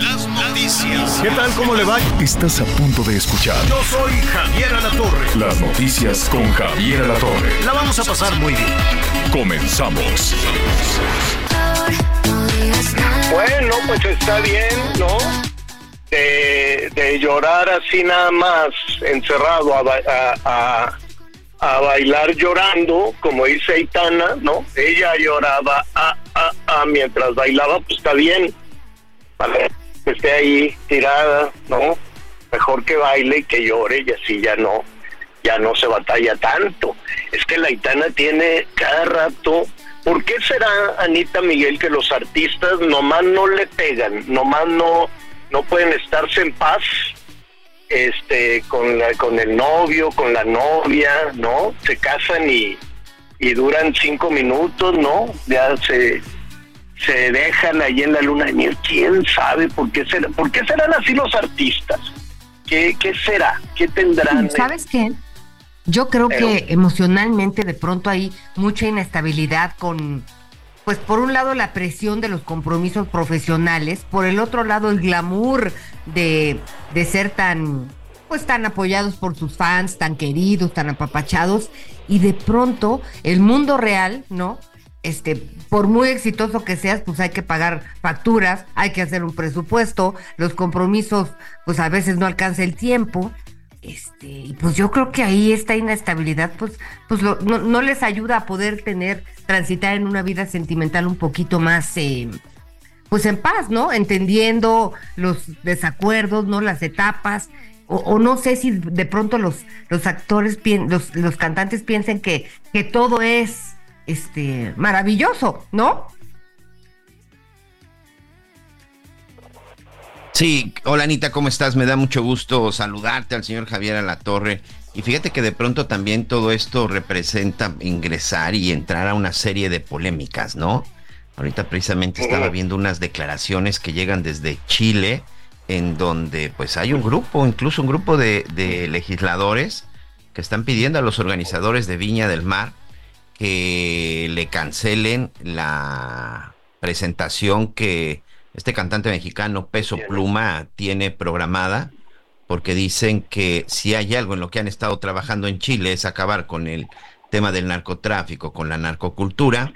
Las noticias. ¿Qué tal? ¿Cómo le va? Estás a punto de escuchar Yo soy Javier Alatorre. las noticias con Javier Alatorre. La vamos a pasar muy bien. Comenzamos. Bueno, pues está bien, ¿no? De, de llorar así nada más encerrado a, a- a bailar llorando, como dice Aitana, ¿no? Ella lloraba a, a, a mientras bailaba, pues está bien. Para esté ahí tirada, ¿no? Mejor que baile y que llore y así ya no, ya no se batalla tanto. Es que la Aitana tiene cada rato. ¿Por qué será, Anita Miguel, que los artistas nomás no le pegan, nomás no, no pueden estarse en paz este, con, la, con el novio, con la novia, ¿no? Se casan y, y duran cinco minutos, ¿no? Ya se, se dejan ahí en la luna de miel. ¿Quién sabe por qué, será, por qué serán así los artistas? ¿Qué, qué será? ¿Qué tendrán? ¿Sabes qué? Yo creo Pero- que emocionalmente de pronto hay mucha inestabilidad con, pues por un lado la presión de los compromisos profesionales, por el otro lado el glamour de, de ser tan, pues tan apoyados por sus fans, tan queridos, tan apapachados, y de pronto el mundo real, ¿no? Este, por muy exitoso que seas, pues hay que pagar facturas, hay que hacer un presupuesto, los compromisos, pues a veces no alcanza el tiempo. Este, y pues yo creo que ahí esta inestabilidad, pues, pues no, les ayuda a poder tener, transitar en una vida sentimental un poquito más, eh, pues en paz, ¿no? Entendiendo los desacuerdos, ¿no? Las etapas. O, o no sé si de pronto los, los actores, los, los cantantes piensen que, que todo es este maravilloso, ¿no? Sí, hola Anita, ¿cómo estás? Me da mucho gusto saludarte al señor Javier Alatorre. Y fíjate que de pronto también todo esto representa ingresar y entrar a una serie de polémicas, ¿no? Ahorita precisamente estaba viendo unas declaraciones que llegan desde Chile, en donde pues hay un grupo, incluso un grupo de, de legisladores que están pidiendo a los organizadores de Viña del Mar que le cancelen la presentación que este cantante mexicano Peso Pluma tiene programada porque dicen que si hay algo en lo que han estado trabajando en Chile es acabar con el tema del narcotráfico, con la narcocultura,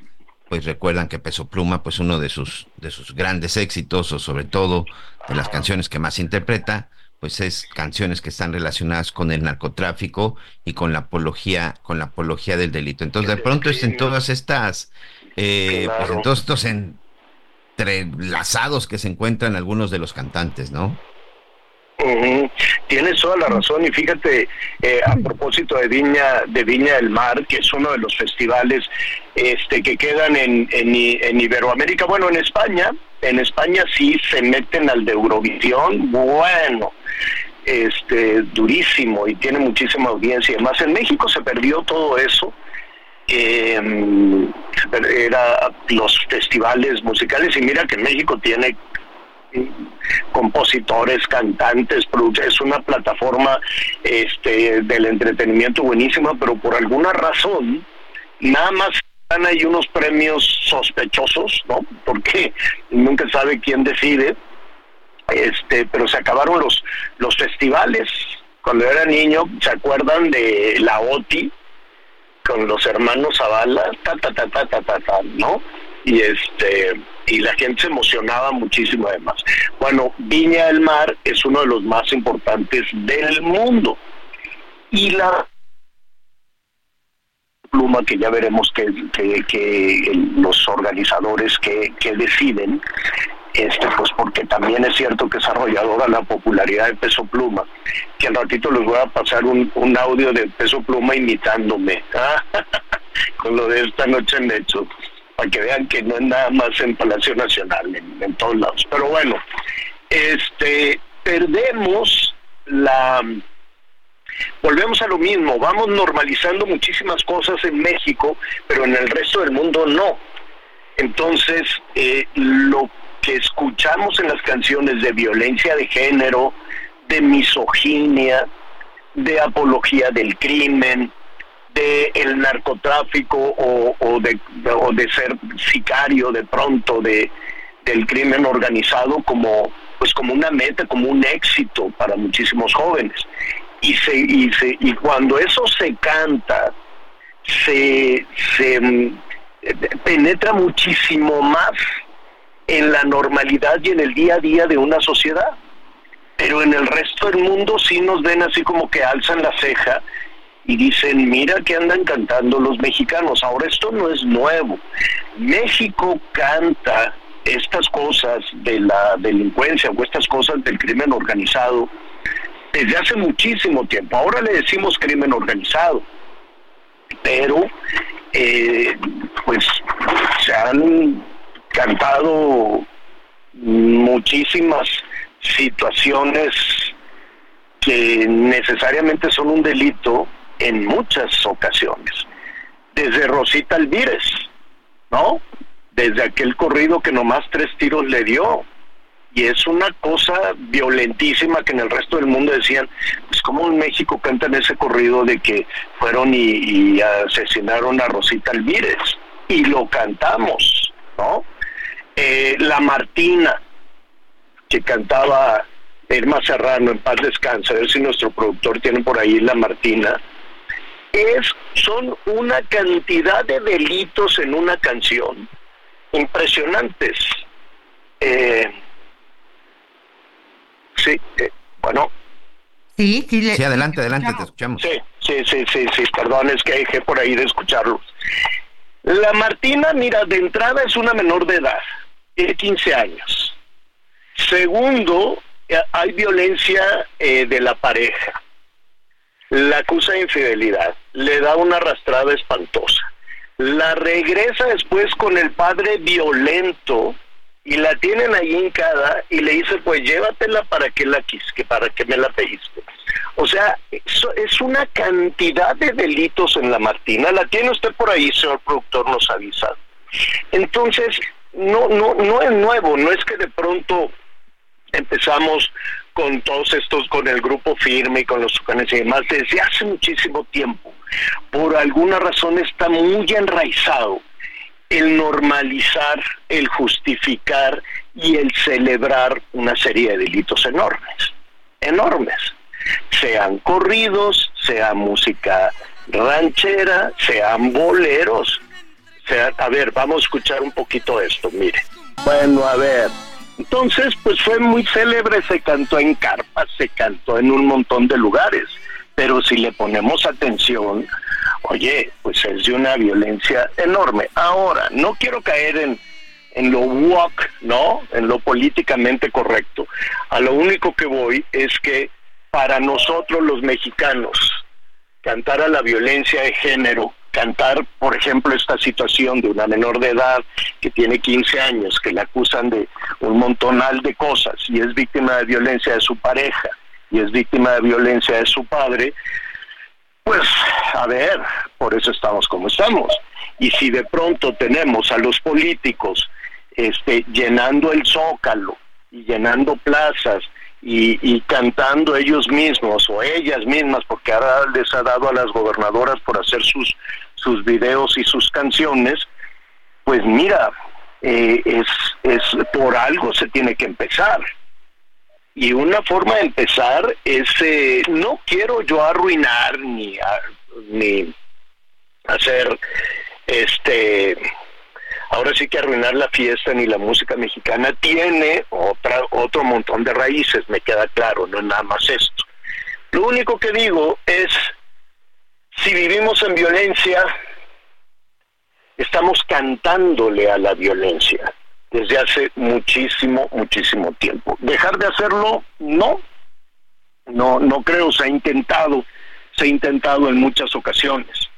pues recuerdan que Peso Pluma, pues uno de sus de sus grandes éxitos o sobre todo de las canciones que más interpreta, pues es canciones que están relacionadas con el narcotráfico y con la apología con la apología del delito. Entonces, de pronto es en todas estas eh, pues en todos estos entrelazados que se encuentran algunos de los cantantes, ¿no? Ujú. Tienes toda la razón y fíjate eh, a propósito de Viña de Viña del Mar que es uno de los festivales este que quedan en, en, en Iberoamérica bueno en España en España sí se meten al de Eurovisión bueno este durísimo y tiene muchísima audiencia además en México se perdió todo eso eh, era los festivales musicales y mira que México tiene compositores, cantantes, es una plataforma este del entretenimiento buenísima, pero por alguna razón nada más ahí unos premios sospechosos, ¿no? Porque nunca sabe quién decide. Este, pero se acabaron los los festivales. Cuando era niño, ¿se acuerdan de la OTI con los hermanos Zavala? Ta ta ta ta ta ta, ta, ¿no? Y este y la gente se emocionaba muchísimo además. Bueno, Viña del Mar es uno de los más importantes del mundo. Y la pluma que ya veremos que, que, que los organizadores que, que deciden, este pues porque también es cierto que es arrolladora la popularidad de Peso Pluma, que al ratito les voy a pasar un, un audio de Peso Pluma imitándome, con lo de esta noche en hecho. Para que vean que no es nada más en Palacio Nacional, en, todos lados. Pero bueno, este perdemos la volvemos a lo mismo, vamos normalizando muchísimas cosas en México, pero en el resto del mundo no. Entonces, eh, lo que escuchamos en las canciones de violencia de género, de misoginia, de apología del crimen, de el narcotráfico o, de, o de ser sicario de pronto de del crimen organizado como pues como una meta, como un éxito para muchísimos jóvenes. Y se y se y cuando eso se canta se se mm, penetra muchísimo más en la normalidad y en el día a día de una sociedad. Pero en el resto del mundo sí nos ven así como que alzan la ceja y dicen, mira que andan cantando los mexicanos. Ahora esto no es nuevo. México canta estas cosas de la delincuencia o estas cosas del crimen organizado desde hace muchísimo tiempo. Ahora le decimos crimen organizado, pero eh, pues se han cantado muchísimas situaciones que necesariamente son un delito en muchas ocasiones. Desde Rosita Alvírez, ¿no? Desde aquel corrido que nomás tres tiros le dio. Y es una cosa violentísima que en el resto del mundo decían, pues como en México cantan ese corrido de que fueron y, asesinaron a Rosita Alvírez. Y lo cantamos, ¿no? Eh, la Martina, que cantaba Irma Serrano, en paz descanse, a ver si nuestro productor tiene por ahí la Martina, es, son una cantidad de delitos en una canción impresionantes. Eh, sí, eh, bueno. Sí, sí, sí, adelante, adelante, te escuchamos. Sí, sí, sí, sí, sí, perdón, es que dejé por ahí de escucharlos. La Martina, mira, de entrada es una menor de edad, tiene 15 años. Segundo, eh, hay violencia de la pareja la acusa de infidelidad, le da una arrastrada espantosa, la regresa después con el padre violento y la tienen ahí hincada y le dice pues llévatela para que la quisque, para que me la pediste. O sea, es una cantidad de delitos en la Martina, la tiene usted por ahí, señor productor, nos avisa. Entonces, no, no, no es nuevo, no es que de pronto empezamos con todos estos, con el grupo firme y con los tucanes y demás, desde hace muchísimo tiempo. Por alguna razón está muy enraizado el normalizar, el justificar y el celebrar una serie de delitos enormes, enormes. Sean corridos, sea música ranchera, sean boleros. Sea, a ver, vamos a escuchar un poquito esto, mire. Bueno, a ver, entonces, pues fue muy célebre, se cantó en carpas, se cantó en un montón de lugares, pero si le ponemos atención, oye, pues es de una violencia enorme. Ahora, no quiero caer en, en lo walk, ¿no? En lo políticamente correcto. A lo único que voy es que para nosotros los mexicanos, cantar a la violencia de género cantar, por ejemplo, esta situación de una menor de edad que tiene 15 años, que le acusan de un montonal de cosas y es víctima de violencia de su pareja y es víctima de violencia de su padre, pues a ver, por eso estamos como estamos. Y si de pronto tenemos a los políticos este, llenando el zócalo y llenando plazas y, cantando ellos mismos o ellas mismas, porque ahora les ha dado a las gobernadoras por hacer sus, sus videos y sus canciones, pues mira, eh, es, es por algo se tiene que empezar. Y una forma de empezar es, eh, no quiero yo arruinar ni, ni hacer este ahora sí que arruinar la fiesta ni la música mexicana tiene otra, otro montón de raíces, me queda claro, no es nada más esto. Lo único que digo es, si vivimos en violencia, estamos cantándole a la violencia desde hace muchísimo, muchísimo tiempo. Dejar de hacerlo, no, no, no creo, se ha intentado, se ha intentado en muchas ocasiones.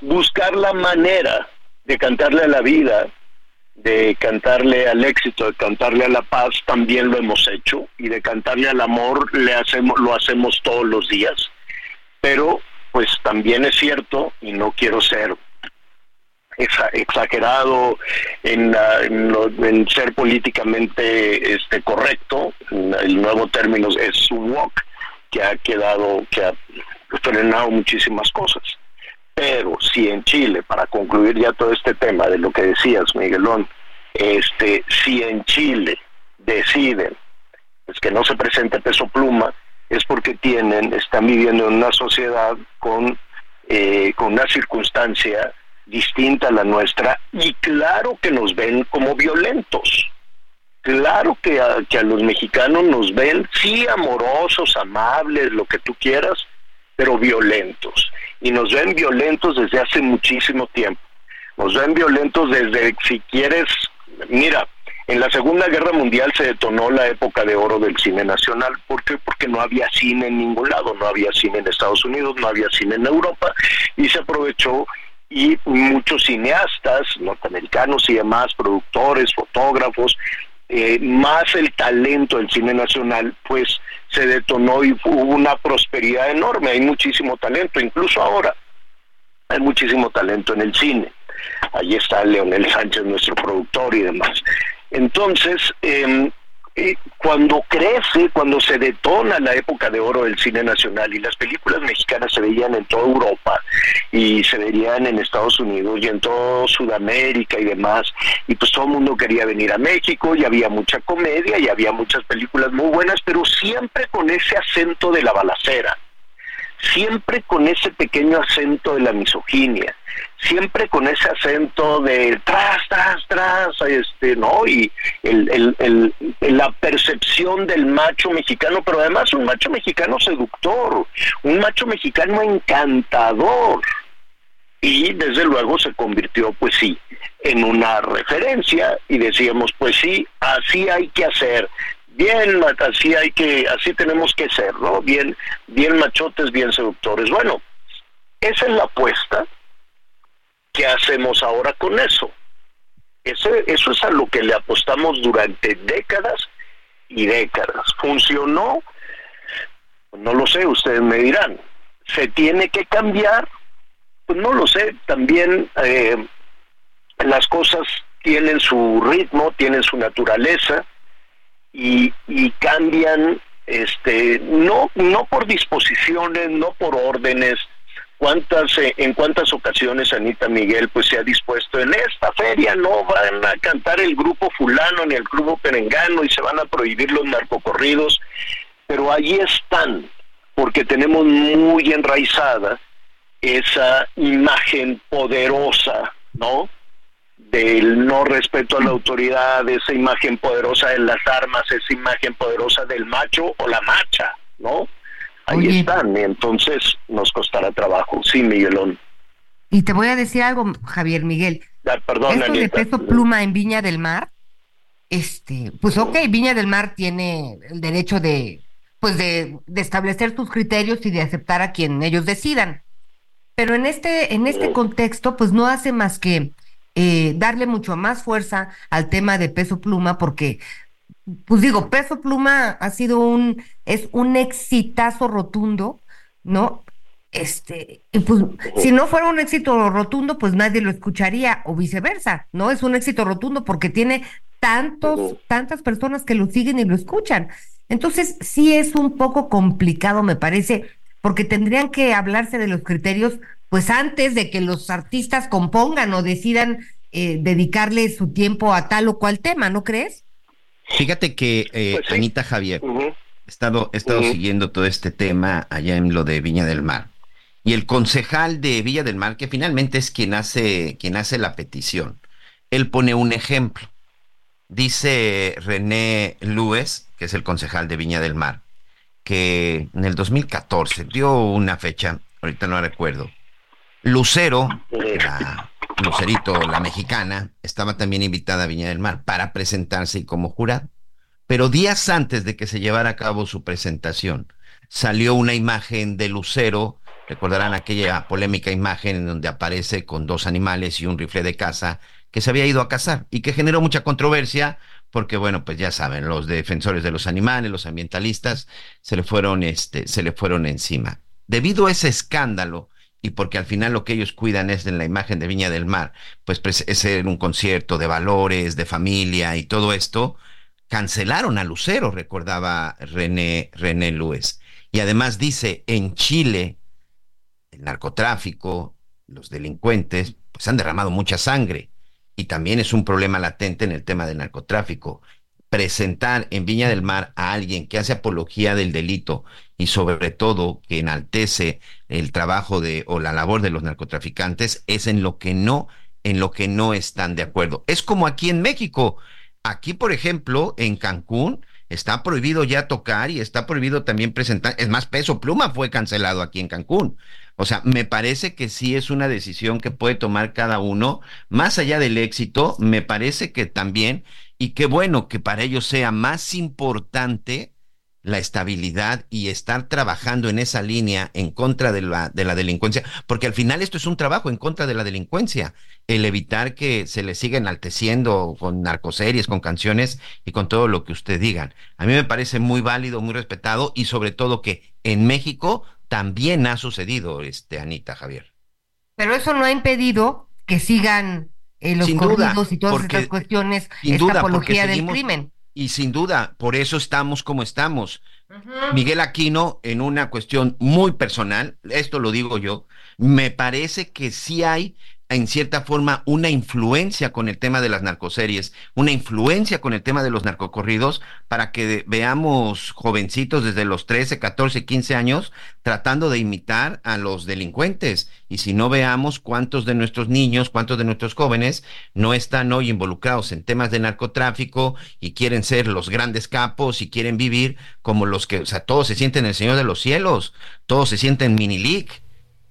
Buscar la manera de cantarle a la vida, de cantarle al éxito, de cantarle a la paz, también lo hemos hecho, y de cantarle al amor le hacemos, lo hacemos todos los días. Pero, pues también es cierto, y no quiero ser exagerado en, en, ser políticamente este correcto, el nuevo término es walk, que ha quedado, que ha frenado muchísimas cosas. Pero si en Chile, para concluir ya todo este tema de lo que decías, Miguelón, este, si en Chile deciden pues, que no se presente peso pluma, es porque tienen, están viviendo en una sociedad con, eh, con una circunstancia distinta a la nuestra y claro que nos ven como violentos. Claro que que a los mexicanos nos ven, sí, amorosos, amables, lo que tú quieras, pero violentos y nos ven violentos desde hace muchísimo tiempo. Nos ven violentos desde, si quieres, mira, en la Segunda Guerra Mundial se detonó la época de oro del cine nacional. ¿Por qué? Porque no había cine en ningún lado, no había cine en Estados Unidos, no había cine en Europa, y se aprovechó y muchos cineastas norteamericanos y demás, productores, fotógrafos, eh, más el talento del cine nacional, pues se detonó y hubo una prosperidad enorme, hay muchísimo talento, incluso ahora hay muchísimo talento en el cine. Ahí está Leonel Sánchez, nuestro productor y demás. Entonces, eh, cuando crece, cuando se detona la época de oro del cine nacional y las películas mexicanas se veían en toda Europa y se veían en Estados Unidos y en toda Sudamérica y demás, y pues todo el mundo quería venir a México y había mucha comedia y había muchas películas muy buenas, pero siempre con ese acento de la balacera siempre con ese pequeño acento de la misoginia, siempre con ese acento de tras, tras, tras, este, ¿no? Y el, el, la percepción del macho mexicano, pero además un macho mexicano seductor, un macho mexicano encantador. Y desde luego se convirtió, pues sí, en una referencia y decíamos, pues sí, así hay que hacer bien, así hay que, así tenemos que ser, ¿no? Bien, bien machotes, bien seductores. Bueno, esa es la apuesta. ¿Qué hacemos ahora con eso? Eso, eso es a lo que le apostamos durante décadas y décadas. ¿Funcionó? No lo sé, ustedes me dirán. ¿Se tiene que cambiar? Pues no lo sé. También eh, las cosas tienen su ritmo, tienen su naturaleza y, cambian este no no por disposiciones no por órdenes cuántas eh, en cuántas ocasiones Anita Miguel pues se ha dispuesto en esta feria no van a cantar el grupo fulano ni el grupo perengano y se van a prohibir los narcocorridos pero allí están porque tenemos muy enraizada esa imagen poderosa no del no respeto a la autoridad, esa imagen poderosa de las armas, esa imagen poderosa del macho o la macha, ¿no? Ahí están, y entonces nos costará trabajo, sí, Miguelón. Y te voy a decir algo, Javier Miguel. Ah, perdón, Esto de peso pluma en Viña del Mar, este, pues ok, Viña del Mar tiene el derecho de, pues de, de establecer sus criterios y de aceptar a quien ellos decidan. Pero en este, en este contexto, pues no hace más que eh, darle mucho más fuerza al tema de peso pluma, porque, pues digo, peso pluma ha sido un, es un exitazo rotundo, ¿no? Este, y pues, si no fuera un éxito rotundo, pues nadie lo escucharía, o viceversa, ¿no? Es un éxito rotundo porque tiene tantos, tantas personas que lo siguen y lo escuchan. Entonces, sí es un poco complicado, me parece, porque tendrían que hablarse de los criterios pues antes de que los artistas compongan o decidan eh, dedicarle su tiempo a tal o cual tema, ¿no crees? Fíjate que eh, pues Anita Javier, he estado, estado siguiendo todo este tema allá en lo de Viña del Mar. Y el concejal de Villa del Mar, que finalmente es quien hace, quien hace la petición, él pone un ejemplo. Dice René Lues, que es el concejal de Viña del Mar, que en el 2014 dio una fecha, ahorita no recuerdo, Lucero, la Lucerito, la mexicana, estaba también invitada a Viña del Mar para presentarse como jurado. Pero días antes de que se llevara a cabo su presentación, salió una imagen de Lucero Recordarán aquella polémica imagen en donde aparece con dos animales y un rifle de caza que se había ido a cazar y que generó mucha controversia porque bueno, pues ya saben, los defensores de los animales, los ambientalistas se le fueron este se le fueron encima. Debido a ese escándalo y porque al final lo que ellos cuidan es en la imagen de Viña del Mar, pues, pues es un concierto de valores, de familia y todo esto, cancelaron a Lucero, recordaba René, René Luez. Y además dice, en Chile, el narcotráfico, los delincuentes, pues han derramado mucha sangre. Y también es un problema latente en el tema del narcotráfico. Presentar en Viña del Mar a alguien que hace apología del delito y sobre todo que enaltece el trabajo de o la labor de los narcotraficantes es en lo que no en lo que no están de acuerdo. Es como aquí en México. Aquí, por ejemplo, en Cancún, está prohibido ya tocar y está prohibido también presentar. Es más, Peso Pluma fue cancelado aquí en Cancún. O sea, me parece que sí es una decisión que puede tomar cada uno. Más allá del éxito, me parece que también, y qué bueno que para ellos sea más importante la estabilidad y estar trabajando en esa línea en contra de la, de la delincuencia, porque al final esto es un trabajo en contra de la delincuencia, el evitar que se le siga enalteciendo con narcoseries, con canciones y con todo lo que usted digan. A mí me parece muy válido, muy respetado y sobre todo que en México también ha sucedido, este, Anita Javier. Pero eso no ha impedido que sigan eh, los corridos y todas estas cuestiones, esta apología del crimen y sin duda, por eso estamos como estamos. Miguel Aquino, en una cuestión muy personal, esto lo digo yo, me parece que sí hay en cierta forma una influencia con el tema de las narcoseries, una influencia con el tema de los narcocorridos para que veamos jovencitos desde los 13, 14, 15 años tratando de imitar a los delincuentes. Y si no veamos cuántos de nuestros niños, cuántos de nuestros jóvenes no están hoy involucrados en temas de narcotráfico y quieren ser los grandes capos y quieren vivir como los que, o sea, todos se sienten el Señor de los cielos, todos se sienten mini league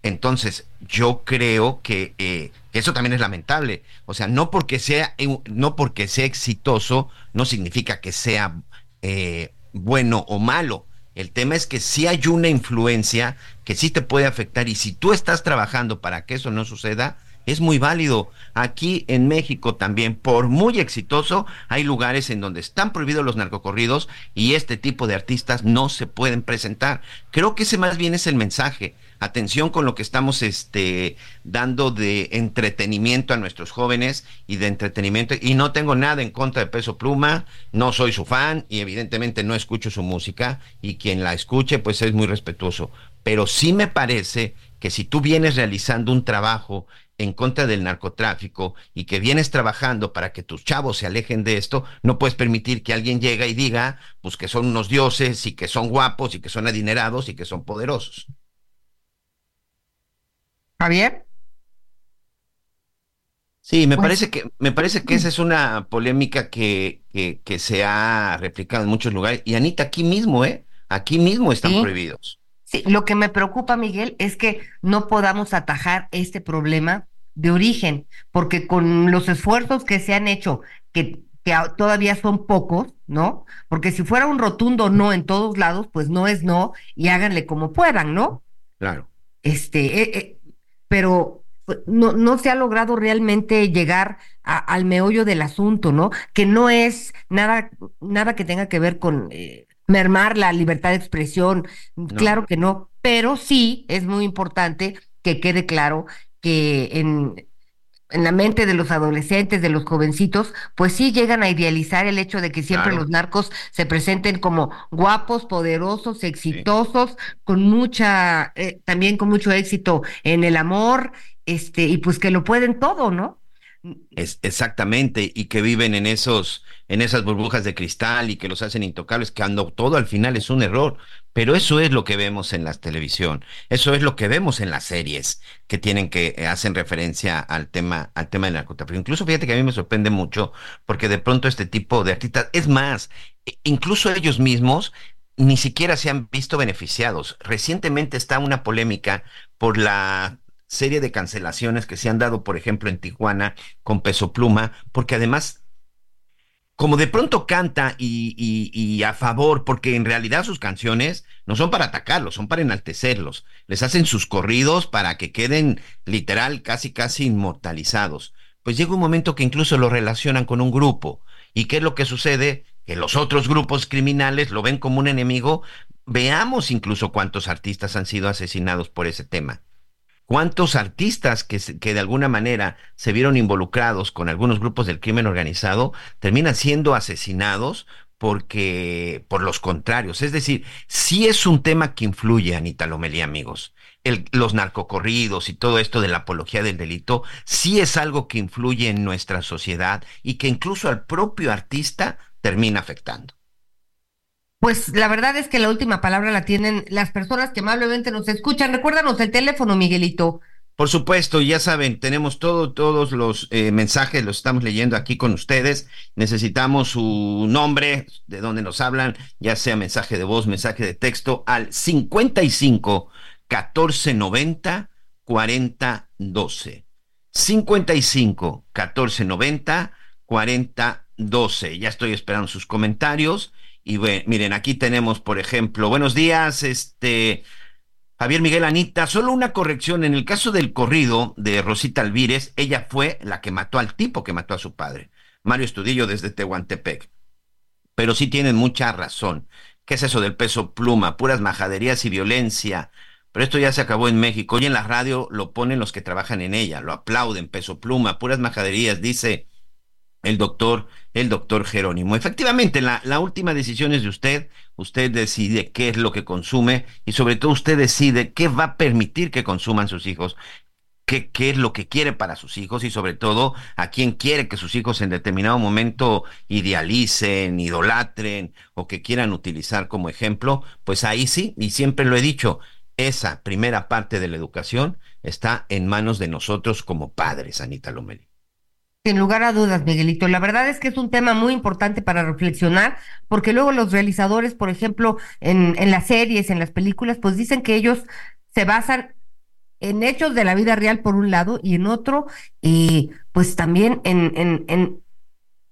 entonces, yo creo que, eh, eso también es lamentable. O sea, no porque sea, no porque sea exitoso, no significa que sea eh, bueno o malo. El tema es que si hay una influencia que sí te puede afectar y si tú estás trabajando para que eso no suceda, es muy válido. Aquí en México también, por muy exitoso, hay lugares en donde están prohibidos los narcocorridos y este tipo de artistas no se pueden presentar. Creo que ese más bien es el mensaje atención con lo que estamos este, dando de entretenimiento a nuestros jóvenes y de entretenimiento. Y no tengo nada en contra de Peso Pluma, no soy su fan y evidentemente no escucho su música y quien la escuche pues es muy respetuoso. Pero sí me parece que si tú vienes realizando un trabajo en contra del narcotráfico y que vienes trabajando para que tus chavos se alejen de esto, no puedes permitir que alguien llegue y diga, pues que son unos dioses y que son guapos y que son adinerados y que son poderosos. Javier. Sí, me pues parece que me parece que esa es una polémica que, que, se ha replicado en muchos lugares. Y Anita, aquí mismo, ¿eh? Aquí mismo están prohibidos. Sí, lo que me preocupa, Miguel, es que no podamos atajar este problema de origen, porque con los esfuerzos que se han hecho, que, que todavía son pocos, ¿no? Porque si fuera un rotundo no en todos lados, pues no es no y háganle como puedan, ¿no? Claro. Este, eh, eh, pero pues, no, no se ha logrado realmente llegar al meollo del asunto, ¿no? Que no es nada, nada que tenga que ver con eh, mermar la libertad de expresión, claro que no, pero sí es muy importante que quede claro que en, en la mente de los adolescentes, de los jovencitos, pues sí llegan a idealizar el hecho de que siempre los narcos se presenten como guapos, poderosos, exitosos, con mucha, eh, también con mucho éxito en el amor, este, y pues que lo pueden todo, ¿no? Es exactamente, y que viven en esos, en esas burbujas de cristal y que los hacen intocables, que ando todo al final es un error. Pero eso es lo que vemos en la televisión, eso es lo que vemos en las series que tienen que eh, hacen referencia al tema, al tema del narcotráfico. Incluso fíjate que a mí me sorprende mucho, porque de pronto este tipo de artistas, es más, e, incluso ellos mismos ni siquiera se han visto beneficiados. Recientemente está una polémica por la serie de cancelaciones que se han dado, por ejemplo, en Tijuana con Peso Pluma, porque además como de pronto canta y, a favor, porque en realidad sus canciones no son para atacarlos, son para enaltecerlos. Les hacen sus corridos para que queden literal, casi, casi inmortalizados. Pues llega un momento que incluso lo relacionan con un grupo. ¿Y qué es lo que sucede? Que los otros grupos criminales lo ven como un enemigo. Veamos incluso cuántos artistas han sido asesinados por ese tema. ¿Cuántos artistas que, que, de alguna manera se vieron involucrados con algunos grupos del crimen organizado terminan siendo asesinados porque por los contrarios? Es decir, sí es un tema que influye, Anita Lomelí, amigos. Los narcocorridos y todo esto de la apología del delito, sí es algo que influye en nuestra sociedad y que incluso al propio artista termina afectando. Pues la verdad es que la última palabra la tienen las personas que amablemente nos escuchan. Recuérdanos el teléfono, Miguelito. Por supuesto, ya saben, tenemos todo, todos los eh, mensajes, los estamos leyendo aquí con ustedes. Necesitamos su nombre, de donde nos hablan, ya sea mensaje de voz, mensaje de texto, al 55 14 90 40 12. 55 14 90 40 12. Ya estoy esperando sus comentarios. Y miren, aquí tenemos, por ejemplo, buenos días, este Javier Miguel Anita, solo una corrección, en el caso del corrido de Rosita Alvírez, ella fue la que mató al tipo que mató a su padre, Mario Estudillo desde Tehuantepec. Pero sí tienen mucha razón. ¿Qué es eso del peso pluma? Puras majaderías y violencia. Pero esto ya se acabó en México. Hoy en la radio lo ponen los que trabajan en ella, lo aplauden, peso pluma, puras majaderías, dice el doctor, el doctor Jerónimo. Efectivamente, la, última decisión es de usted. Usted decide qué es lo que consume y sobre todo usted decide qué va a permitir que consuman sus hijos. Qué, qué es lo que quiere para sus hijos y sobre todo a quién quiere que sus hijos en determinado momento idealicen, idolatren o que quieran utilizar como ejemplo, pues ahí sí, y siempre lo he dicho, esa primera parte de la educación está en manos de nosotros como padres, Anita Lomeli. Sin lugar a dudas, Miguelito. La verdad es que es un tema muy importante para reflexionar, porque luego los realizadores, por ejemplo, en, en las series, en las películas, pues dicen que ellos se basan en hechos de la vida real por un lado y en otro, y pues también en, en, en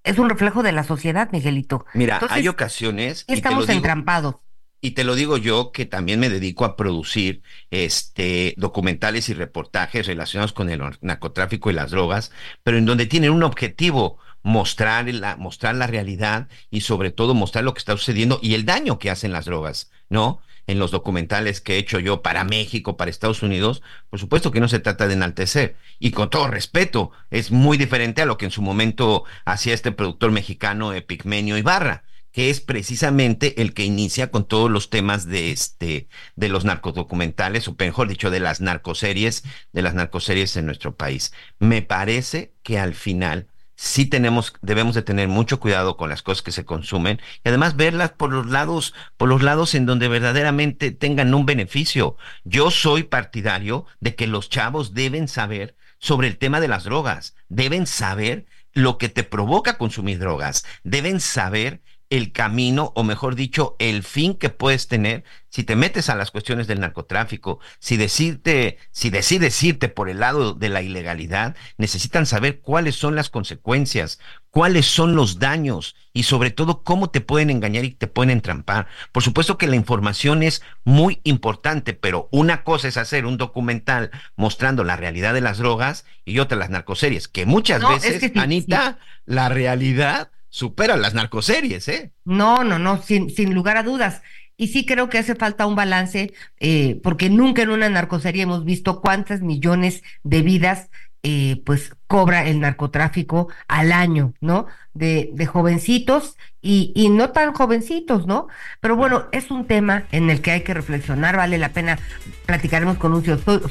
es un reflejo de la sociedad, Miguelito. Mira, hay ocasiones. estamos entrampados y te lo digo yo que también me dedico a producir este documentales y reportajes relacionados con el narcotráfico y las drogas, pero en donde tienen un objetivo mostrar la, mostrar la realidad y sobre todo mostrar lo que está sucediendo y el daño que hacen las drogas, ¿no? En los documentales que he hecho yo para México, para Estados Unidos, por supuesto que no se trata de enaltecer. Y con todo respeto, es muy diferente a lo que en su momento hacía este productor mexicano Epigmenio Ibarra que es precisamente el que inicia con todos los temas de este de los narcodocumentales o mejor dicho de las narcoseries de las narcoseries en nuestro país. Me parece que al final sí tenemos debemos de tener mucho cuidado con las cosas que se consumen y además verlas por los lados por los lados en donde verdaderamente tengan un beneficio. Yo soy partidario de que los chavos deben saber sobre el tema de las drogas, deben saber lo que te provoca consumir drogas, deben saber el camino, o mejor dicho, el fin que puedes tener si te metes a las cuestiones del narcotráfico, si decirte, si decides irte por el lado de la ilegalidad, necesitan saber cuáles son las consecuencias, cuáles son los daños y sobre todo cómo te pueden engañar y te pueden entrampar. Por supuesto que la información es muy importante, pero una cosa es hacer un documental mostrando la realidad de las drogas y otra las narcoseries, que muchas veces, Anita, la realidad supera las narcoseries, ¿eh? No, no, no, sin, sin lugar a dudas. Y sí creo que hace falta un balance, eh, porque nunca en una narcoserie hemos visto cuántas millones de vidas eh, pues cobra el narcotráfico al año, ¿no? De, de jovencitos y, y, no tan jovencitos, ¿no? Pero bueno, es un tema en el que hay que reflexionar, vale la pena, platicaremos con un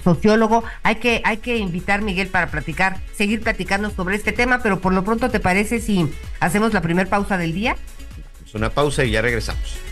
sociólogo, hay que, hay que invitar Miguel para platicar, seguir platicando sobre este tema, pero por lo pronto, ¿te parece si hacemos la primera pausa del día? Es una pausa y ya regresamos.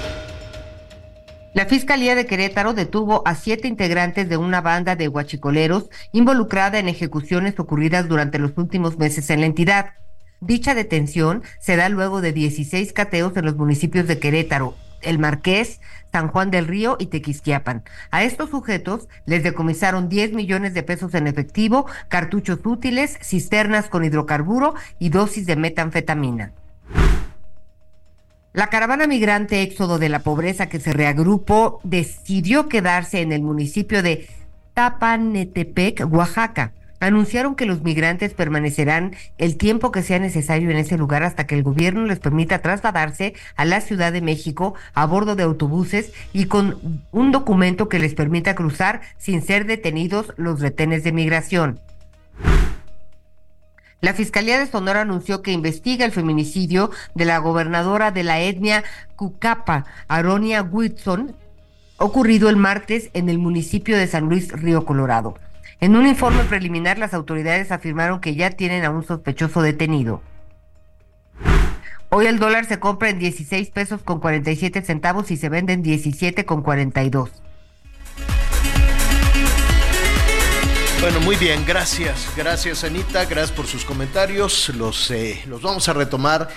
La Fiscalía de Querétaro detuvo a siete integrantes de una banda de huachicoleros involucrada en ejecuciones ocurridas durante los últimos meses en la entidad. Dicha detención se da luego de 16 cateos en los municipios de Querétaro, El Marqués, San Juan del Río y Tequisquiapan. A estos sujetos les decomisaron 10 millones de pesos en efectivo, cartuchos útiles, cisternas con hidrocarburo y dosis de metanfetamina. La caravana migrante éxodo de la pobreza que se reagrupó decidió quedarse en el municipio de Tapanetepec, Oaxaca. Anunciaron que los migrantes permanecerán el tiempo que sea necesario en ese lugar hasta que el gobierno les permita trasladarse a la Ciudad de México a bordo de autobuses y con un documento que les permita cruzar sin ser detenidos los retenes de migración. La Fiscalía de Sonora anunció que investiga el feminicidio de la gobernadora de la etnia Cucapa, Aronia Whitson, ocurrido el martes en el municipio de San Luis Río Colorado. En un informe preliminar, las autoridades afirmaron que ya tienen a un sospechoso detenido. Hoy el dólar se compra en 16 pesos con 47 centavos y se vende en 17 con 42. Bueno, muy bien, gracias. Gracias, Anita. Gracias por sus comentarios. Los, eh, los vamos a retomar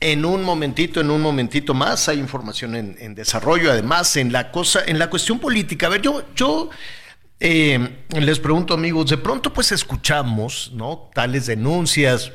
en un momentito, en un momentito más. Hay información en, desarrollo, además, en la cosa, en la cuestión política. A ver, yo, yo eh, les pregunto, amigos, de pronto pues escuchamos, ¿no? Tales denuncias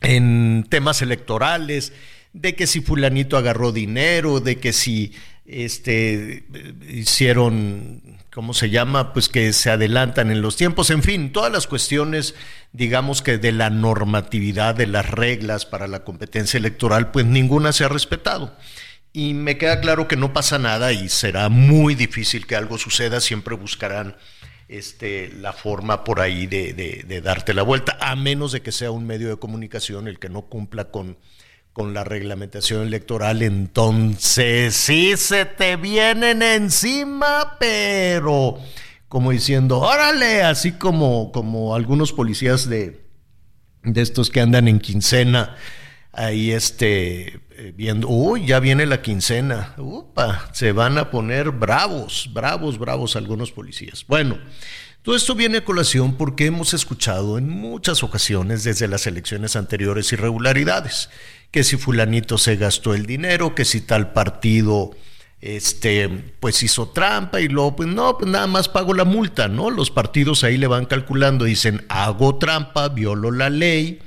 en temas electorales, de que si fulanito agarró dinero, de que si este hicieron ¿cómo se llama? Pues que se adelantan en los tiempos, en fin, todas las cuestiones, digamos que de la normatividad, de las reglas para la competencia electoral, pues ninguna se ha respetado. Y me queda claro que no pasa nada y será muy difícil que algo suceda, siempre buscarán este, la forma por ahí de, de darte la vuelta, a menos de que sea un medio de comunicación el que no cumpla con con la reglamentación electoral, entonces sí se te vienen encima, pero como diciendo, órale, así como, como algunos policías de, de estos que andan en quincena, ahí este, eh, viendo, uy, ya viene la quincena, upa, se van a poner bravos, bravos, bravos algunos policías. Bueno, todo esto viene a colación porque hemos escuchado en muchas ocasiones desde las elecciones anteriores irregularidades que si fulanito se gastó el dinero, que si tal partido este pues hizo trampa y luego pues no, pues nada más pago la multa, ¿no? Los partidos ahí le van calculando, dicen, hago trampa, violo la ley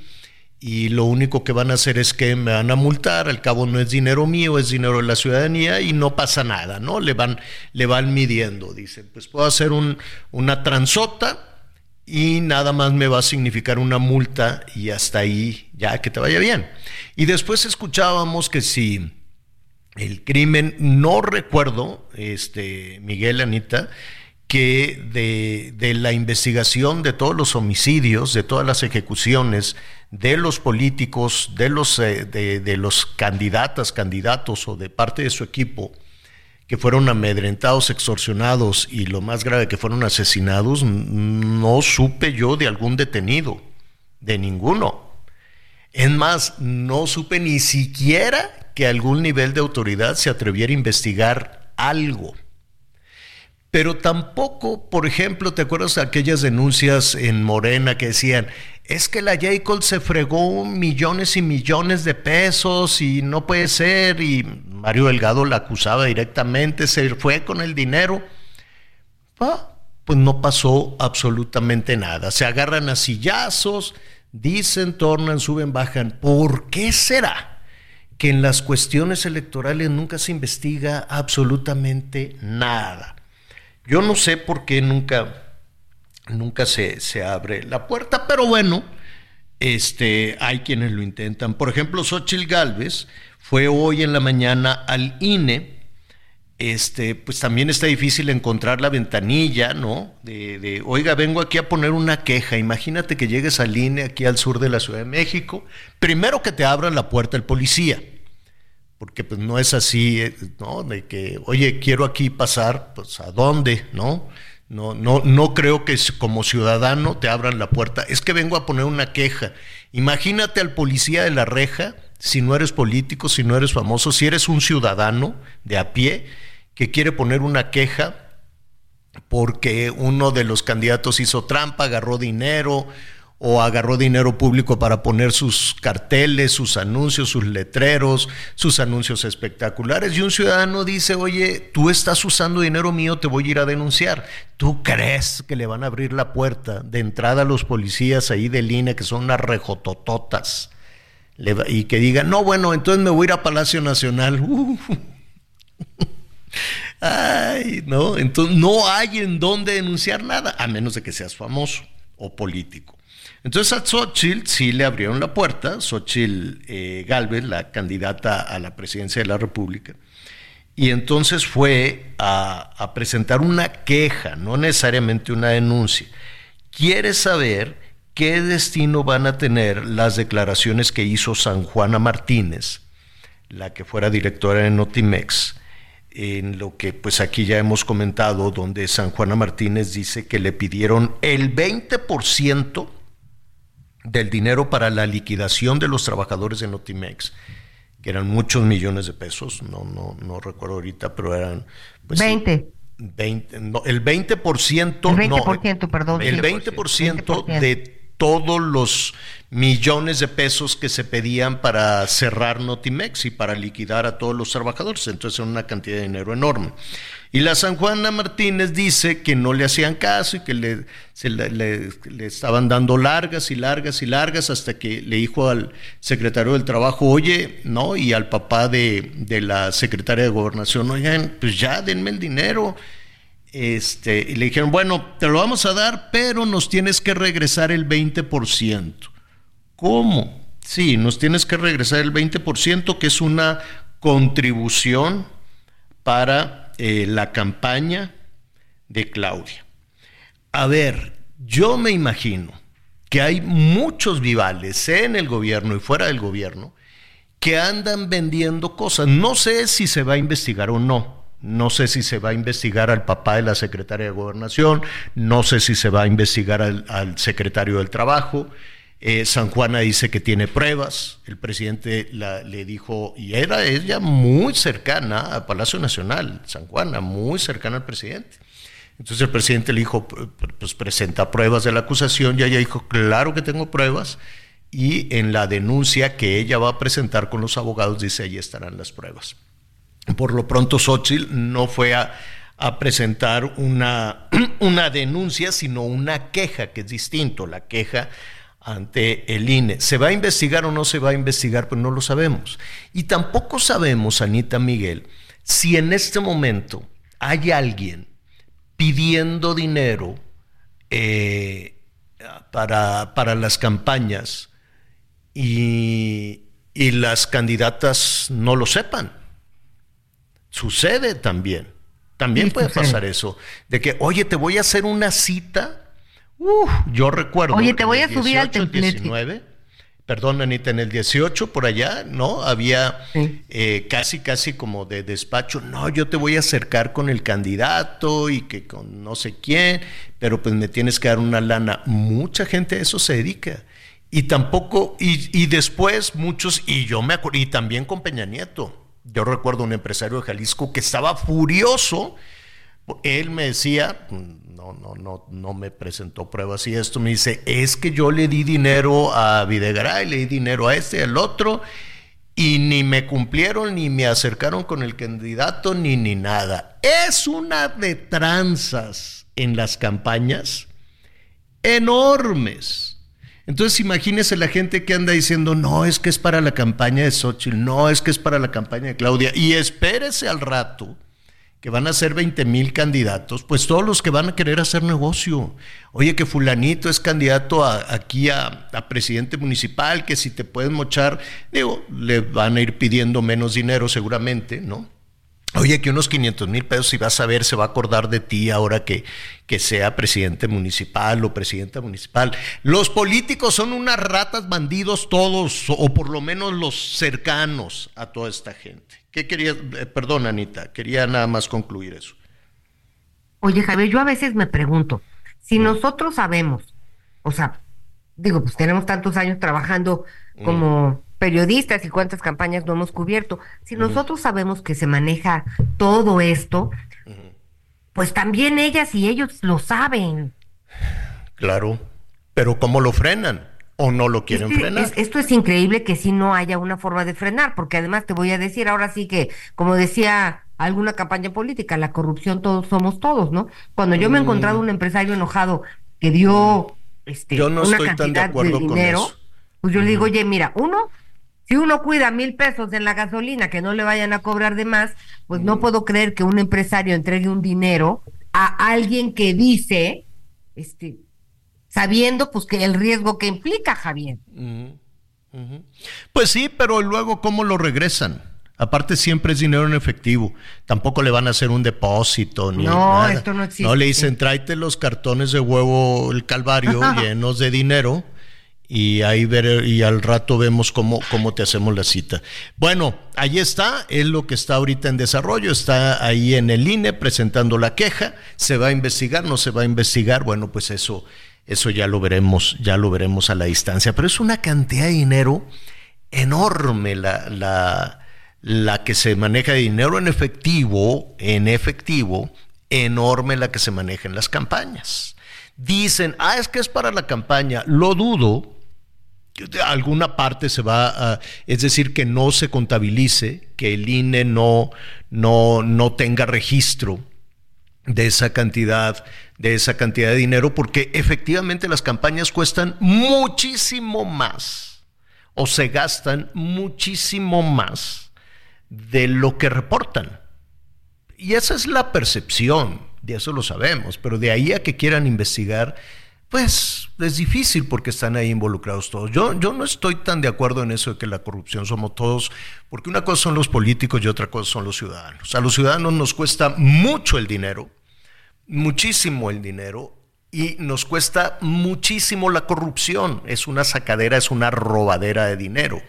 y lo único que van a hacer es que me van a multar, al cabo no es dinero mío, es dinero de la ciudadanía y no pasa nada, ¿no? Le van le van midiendo, dicen, pues puedo hacer un, una transota y nada más me va a significar una multa y hasta ahí ya que te vaya bien. Y después escuchábamos que si el crimen, no recuerdo, este, Miguel Anita, que de, de, la investigación de todos los homicidios, de todas las ejecuciones, de los políticos, de los, eh, de, de los candidatas, candidatos o de parte de su equipo, que fueron amedrentados, extorsionados y lo más grave que fueron asesinados, no supe yo de algún detenido, de ninguno. Es más, no supe ni siquiera que algún nivel de autoridad se atreviera a investigar algo. Pero tampoco, por ejemplo, ¿te acuerdas de aquellas denuncias en Morena que decían, es que la J. se fregó millones y millones de pesos y no puede ser, y Mario Delgado la acusaba directamente, se fue con el dinero. Ah, pues no pasó absolutamente nada. Se agarran a sillazos, dicen, tornan, suben, bajan. ¿Por qué será que en las cuestiones electorales nunca se investiga absolutamente nada? Yo no sé por qué nunca nunca se, se abre la puerta, pero bueno, este, hay quienes lo intentan. Por ejemplo, Xochitl Galvez fue hoy en la mañana al INE. Este, pues también está difícil encontrar la ventanilla, ¿no? De, de, oiga, vengo aquí a poner una queja. Imagínate que llegues al INE aquí al sur de la Ciudad de México. Primero que te abran la puerta el policía, porque pues no es así, ¿no? De que, oye, quiero aquí pasar, pues a dónde, ¿no? No, no, no creo que como ciudadano te abran la puerta. Es que vengo a poner una queja. Imagínate al policía de la reja, si no eres político, si no eres famoso, si eres un ciudadano de a pie que quiere poner una queja porque uno de los candidatos hizo trampa, agarró dinero o agarró dinero público para poner sus carteles, sus anuncios, sus letreros, sus anuncios espectaculares. Y un ciudadano dice, oye, tú estás usando dinero mío, te voy a ir a denunciar. ¿Tú crees que le van a abrir la puerta de entrada a los policías ahí de línea, que son unas rejotototas? y que digan, no, bueno, entonces me voy a ir a Palacio Nacional. Ay, no, entonces no hay en dónde denunciar nada, a menos de que seas famoso o político. Entonces a Xochitl sí le abrieron la puerta, Xochitl eh, Galvez, la candidata a la presidencia de la República, y entonces fue a, presentar una queja, no necesariamente una denuncia. Quiere saber qué destino van a tener las declaraciones que hizo San Juana Martínez, la que fuera directora de Notimex, en lo que pues aquí ya hemos comentado, donde San Juana Martínez dice que le pidieron el 20% del dinero para la liquidación de los trabajadores de Notimex, que eran muchos millones de pesos, no, no, no recuerdo ahorita, pero eran... 20. 20 el 20%, el 20% perdón. El 20%, de todos los millones de pesos que se pedían para cerrar Notimex y para liquidar a todos los trabajadores. Entonces era una cantidad de dinero enorme. Y la San Juana Martínez dice que no le hacían caso y que le, estaban dando largas y largas y largas hasta que le dijo al secretario del Trabajo, oye, no, y al papá de, de la secretaria de Gobernación, oigan, pues ya denme el dinero. Este, y le dijeron, bueno, te lo vamos a dar, pero nos tienes que regresar el 20%. ¿Cómo? Sí, nos tienes que regresar el 20%, que es una contribución para eh, la campaña de Claudia. A ver, yo me imagino que hay muchos vivales en el gobierno y fuera del gobierno que andan vendiendo cosas. No sé si se va a investigar o no. No sé si se va a investigar al papá de la secretaria de gobernación, no sé si se va a investigar al secretario del trabajo, eh, San Juana dice que tiene pruebas. El presidente le dijo, y era ella muy cercana a Palacio Nacional, San Juana, muy cercana al presidente. Entonces el presidente le dijo, pues presenta pruebas de la acusación, y ella dijo, claro que tengo pruebas. Y en la denuncia que ella va a presentar con los abogados, dice, ahí estarán las pruebas. Por lo pronto, Xochitl no fue a, a presentar una, una denuncia, sino una queja, que es distinto. La queja ante el INE. ¿Se va a investigar o no se va a investigar? Pues no lo sabemos. Y tampoco sabemos, Anita Miguel, si en este momento hay alguien pidiendo dinero eh, para, para, las campañas y, y las candidatas no lo sepan. Sucede también. También puede pasar eso. De que, oye, te voy a hacer una cita Uf, yo recuerdo. Oye, te voy a subir al templete. 19, perdón, Anita, en el 18 por allá, ¿no? Había eh, casi, casi como de despacho, no, yo te voy a acercar con el candidato y que con no sé quién, pero pues me tienes que dar una lana. Mucha gente a eso se dedica. Y tampoco, y, y después muchos, y yo me acuerdo, y también con Peña Nieto. Yo recuerdo un empresario de Jalisco que estaba furioso. Él me decía, no, no, no, me presentó pruebas y esto me dice, es que yo le di dinero a Videgaray, le di dinero a este al otro, y ni me cumplieron, ni me acercaron con el candidato, ni ni nada. Es una de tranzas en las campañas enormes. Entonces imagínese la gente que anda diciendo, no, es que es para la campaña de Xochitl, no, es que es para la campaña de Claudia, y espérese al rato que van a ser 20 mil candidatos, pues todos los que van a querer hacer negocio. Oye, que fulanito es candidato aquí a, presidente municipal, que si te pueden mochar, digo, le van a ir pidiendo menos dinero seguramente, ¿no? Oye, que unos 500 mil pesos, si vas a ver, se va a acordar de ti ahora que, que sea presidente municipal o presidenta municipal. Los políticos son unas ratas bandidos todos, o por lo menos los cercanos a toda esta gente. ¿Qué quería? Eh, perdón, Anita, quería nada más concluir eso. Oye, Javier, yo a veces me pregunto, si nosotros sabemos, o sea, digo, pues tenemos tantos años trabajando como periodistas y cuántas campañas no hemos cubierto, si nosotros sabemos que se maneja todo esto, pues también ellas y ellos lo saben. Claro, pero ¿cómo lo frenan? ¿O no lo quieren frenar? esto es increíble que si no haya una forma de frenar, porque además te voy a decir ahora sí que, como decía alguna campaña política, la corrupción todos somos todos, ¿no? Cuando yo me he encontrado mm. un empresario enojado que dio este, una cantidad de, dinero, pues yo le digo, oye, mira, uno, si uno cuida mil pesos en la gasolina que no le vayan a cobrar de más, pues no puedo creer que un empresario entregue un dinero a alguien que dice, este, sabiendo pues que el riesgo que implica, Javier. Pues sí, pero luego cómo lo regresan. Aparte siempre es dinero en efectivo. Tampoco le van a hacer un depósito ni no, esto no existe. No le dicen tráete los cartones de huevo el Calvario llenos de dinero y ahí ver y al rato vemos cómo, cómo te hacemos la cita. Bueno, ahí está, es lo que está ahorita en desarrollo, está ahí en el INE presentando la queja, se va a investigar, no se va a investigar, bueno, pues eso, eso ya lo veremos, ya lo veremos a la distancia, pero es una cantidad de dinero enorme la, la, la que se maneja de dinero en efectivo, en efectivo, enorme la que se maneja en las campañas. Dicen, ah, es que es para la campaña, lo dudo, alguna parte se va a, es decir, que no se contabilice, que el INE no, no, no tenga registro de esa cantidad, de esa cantidad de dinero, porque efectivamente las campañas cuestan muchísimo más, o se gastan muchísimo más de lo que reportan. Y esa es la percepción, de eso lo sabemos, pero de ahí a que quieran investigar, pues es difícil porque están ahí involucrados todos. Yo, yo no estoy tan de acuerdo en eso de que la corrupción somos todos, porque una cosa son los políticos y otra cosa son los ciudadanos. A los ciudadanos nos cuesta mucho el dinero, muchísimo el dinero, y nos cuesta muchísimo la corrupción. Es una sacadera, es una robadera de dinero.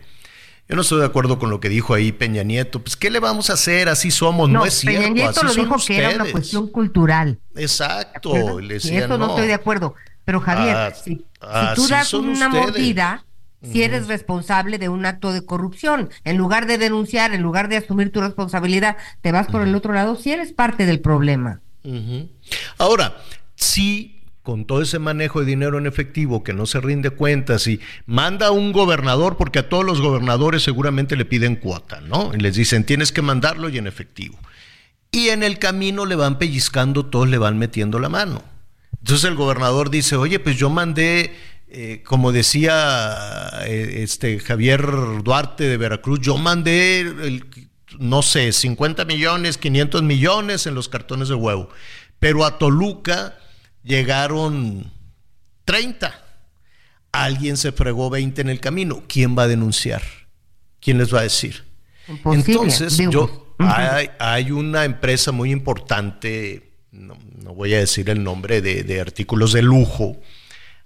Yo no estoy de acuerdo con lo que dijo ahí Peña Nieto. Pues, ¿qué le vamos a hacer? Así somos. No, es cierto. Peña Nieto lo dijo que era una cuestión cultural. Exacto. Le decía, eso no estoy de acuerdo. Pero Javier, ah, si, tú das una mordida, si eres responsable de un acto de corrupción, en lugar de denunciar, en lugar de asumir tu responsabilidad, te vas por el otro lado, si eres parte del problema. Ahora, si con todo ese manejo de dinero en efectivo que no se rinde cuentas y manda un gobernador, porque a todos los gobernadores seguramente le piden cuota, ¿no? Y les dicen, tienes que mandarlo y en efectivo. Y en el camino le van pellizcando, todos le van metiendo la mano. Entonces el gobernador dice, oye, pues yo mandé, eh, como decía eh, este Javier Duarte de Veracruz, yo mandé, no sé, 50 millones, 500 millones en los cartones de huevo, pero a Toluca llegaron 30. Alguien se fregó 20 en el camino. ¿Quién va a denunciar? ¿Quién les va a decir? Entonces, yo, hay, hay una empresa muy importante no, voy a decir el nombre, de, artículos de lujo,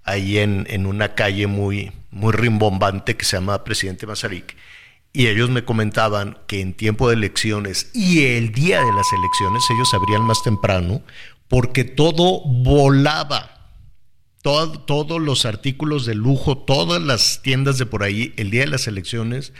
ahí en, una calle muy, muy rimbombante que se llama Presidente Mazarik. Y ellos me comentaban que en tiempo de elecciones y el día de las elecciones ellos abrían más temprano porque todo volaba. todos los artículos de lujo, todas las tiendas de por ahí, el día de las elecciones,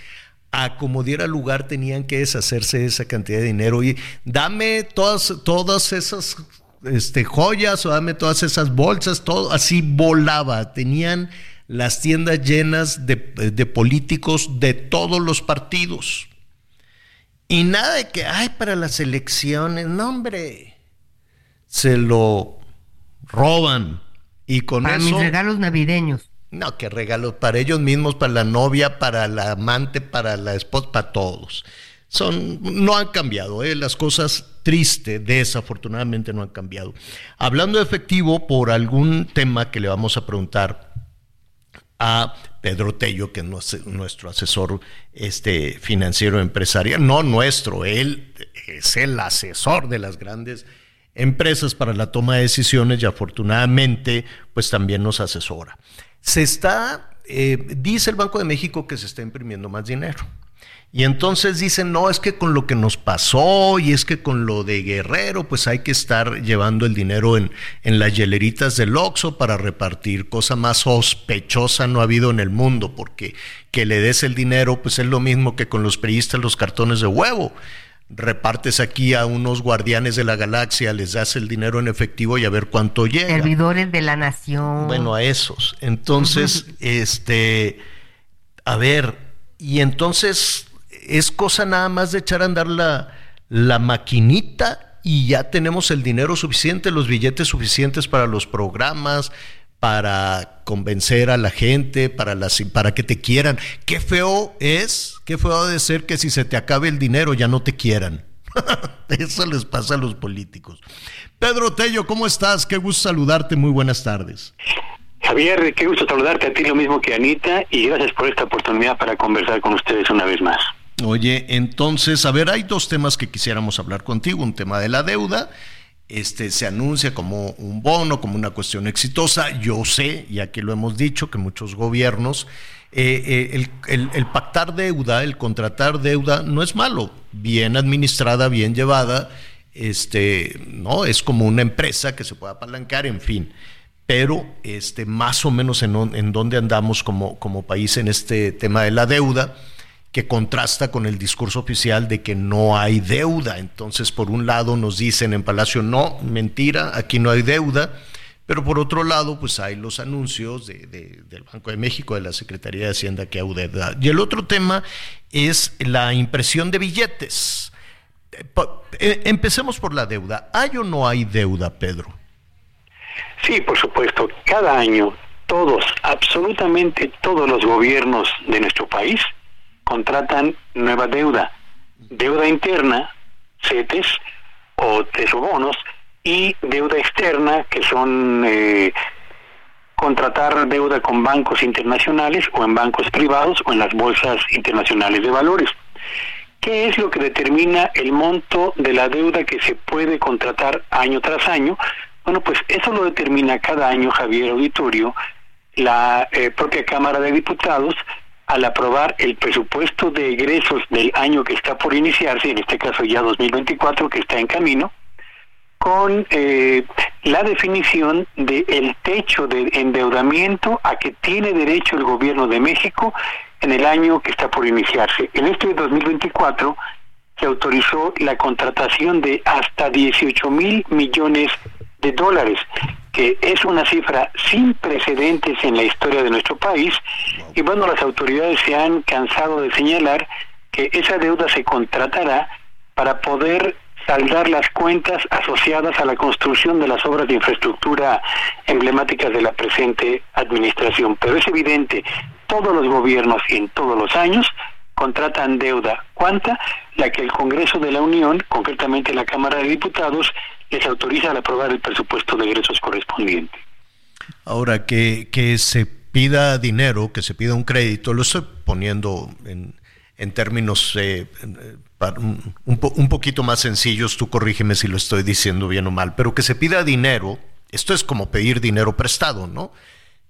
a como diera lugar tenían que deshacerse de esa cantidad de dinero y dame todas, todas esas este, joyas o dame todas esas bolsas, todo así volaba. Tenían las tiendas llenas de, de políticos de todos los partidos. Y nada de que, ay, para las elecciones, no, hombre, se lo roban. Y con para mis regalos navideños. No, que regalos para ellos mismos, para la novia, para la amante, para la esposa, para todos. Son, no han cambiado, ¿eh? las cosas tristes, desafortunadamente no han cambiado. Hablando de efectivo, por algún tema que le vamos a preguntar a Pedro Tello, que es nuestro asesor este, financiero empresarial, no nuestro, él es el asesor de las grandes empresas para la toma de decisiones y afortunadamente pues también nos asesora. Se está, eh, dice el Banco de México que se está imprimiendo más dinero. Y entonces dicen, no, es que con lo que nos pasó y es que con lo de Guerrero, pues hay que estar llevando el dinero en, en las hieleritas del Oxxo para repartir. Cosa más sospechosa no ha habido en el mundo, porque que le des el dinero, pues es lo mismo que con los periodistas los cartones de huevo. Repartes aquí a unos guardianes de la galaxia, les das el dinero en efectivo y a ver cuánto llega. Servidores de la nación. Bueno, a esos. Entonces, este, a ver, y entonces es cosa nada más de echar a andar la, la maquinita y ya tenemos el dinero suficiente, los billetes suficientes para los programas, para convencer a la gente, para, las, para que te quieran. Qué feo es, qué feo de ser que si se te acabe el dinero ya no te quieran. Eso les pasa a los políticos. Pedro Tello, ¿cómo estás? Qué gusto saludarte, muy buenas tardes. Javier, qué gusto saludarte a ti lo mismo que a Anita y gracias por esta oportunidad para conversar con ustedes una vez más. Oye, entonces, a ver, hay dos temas que quisiéramos hablar contigo. Un tema de la deuda. Este se anuncia como un bono, como una cuestión exitosa. Yo sé, ya que lo hemos dicho, que muchos gobiernos, eh, eh, el, pactar deuda, el contratar deuda, no es malo. Bien administrada, bien llevada, este, no, es como una empresa que se puede apalancar, en fin. Pero este, más o menos en, dónde andamos como país en este tema de la deuda que contrasta con el discurso oficial de que no hay deuda. Entonces, por un lado nos dicen en Palacio, no, mentira, aquí no hay deuda, pero por otro lado, pues hay los anuncios del Banco de México, de la Secretaría de Hacienda que hay deuda. Y el otro tema es la impresión de billetes. Eh, empecemos por la deuda. ¿Hay o no hay deuda, Pedro? Sí, por supuesto. Cada año, todos, absolutamente todos los gobiernos de nuestro país contratan nueva deuda, deuda interna, CETES o tesobonos, y deuda externa, que son eh, contratar deuda con bancos internacionales o en bancos privados o en las bolsas internacionales de valores. ¿Qué es lo que determina el monto de la deuda que se puede contratar año tras año? Bueno, pues eso lo determina cada año Javier Auditorio, la eh, propia Cámara de Diputados, al aprobar el presupuesto de egresos del año que está por iniciarse, en este caso ya 2024, que está en camino, con eh, la definición del el techo de endeudamiento a que tiene derecho el gobierno de México en el año que está por iniciarse. En este 2024 se autorizó la contratación de hasta 18 mil millones de dólares, que es una cifra sin precedentes en la historia de nuestro país. Y bueno, las autoridades se han cansado de señalar que esa deuda se contratará para poder saldar las cuentas asociadas a la construcción de las obras de infraestructura emblemáticas de la presente administración. Pero es evidente, todos los gobiernos en todos los años contratan deuda. ¿Cuánta? La que el Congreso de la Unión, concretamente la Cámara de Diputados, les autoriza a aprobar el presupuesto de egresos correspondiente. Ahora, que, que se pida dinero, que se pida un crédito, lo estoy poniendo en, en términos eh, un, un, poquito más sencillos, tú corrígeme si lo estoy diciendo bien o mal, pero que se pida dinero, esto es como pedir dinero prestado, ¿no?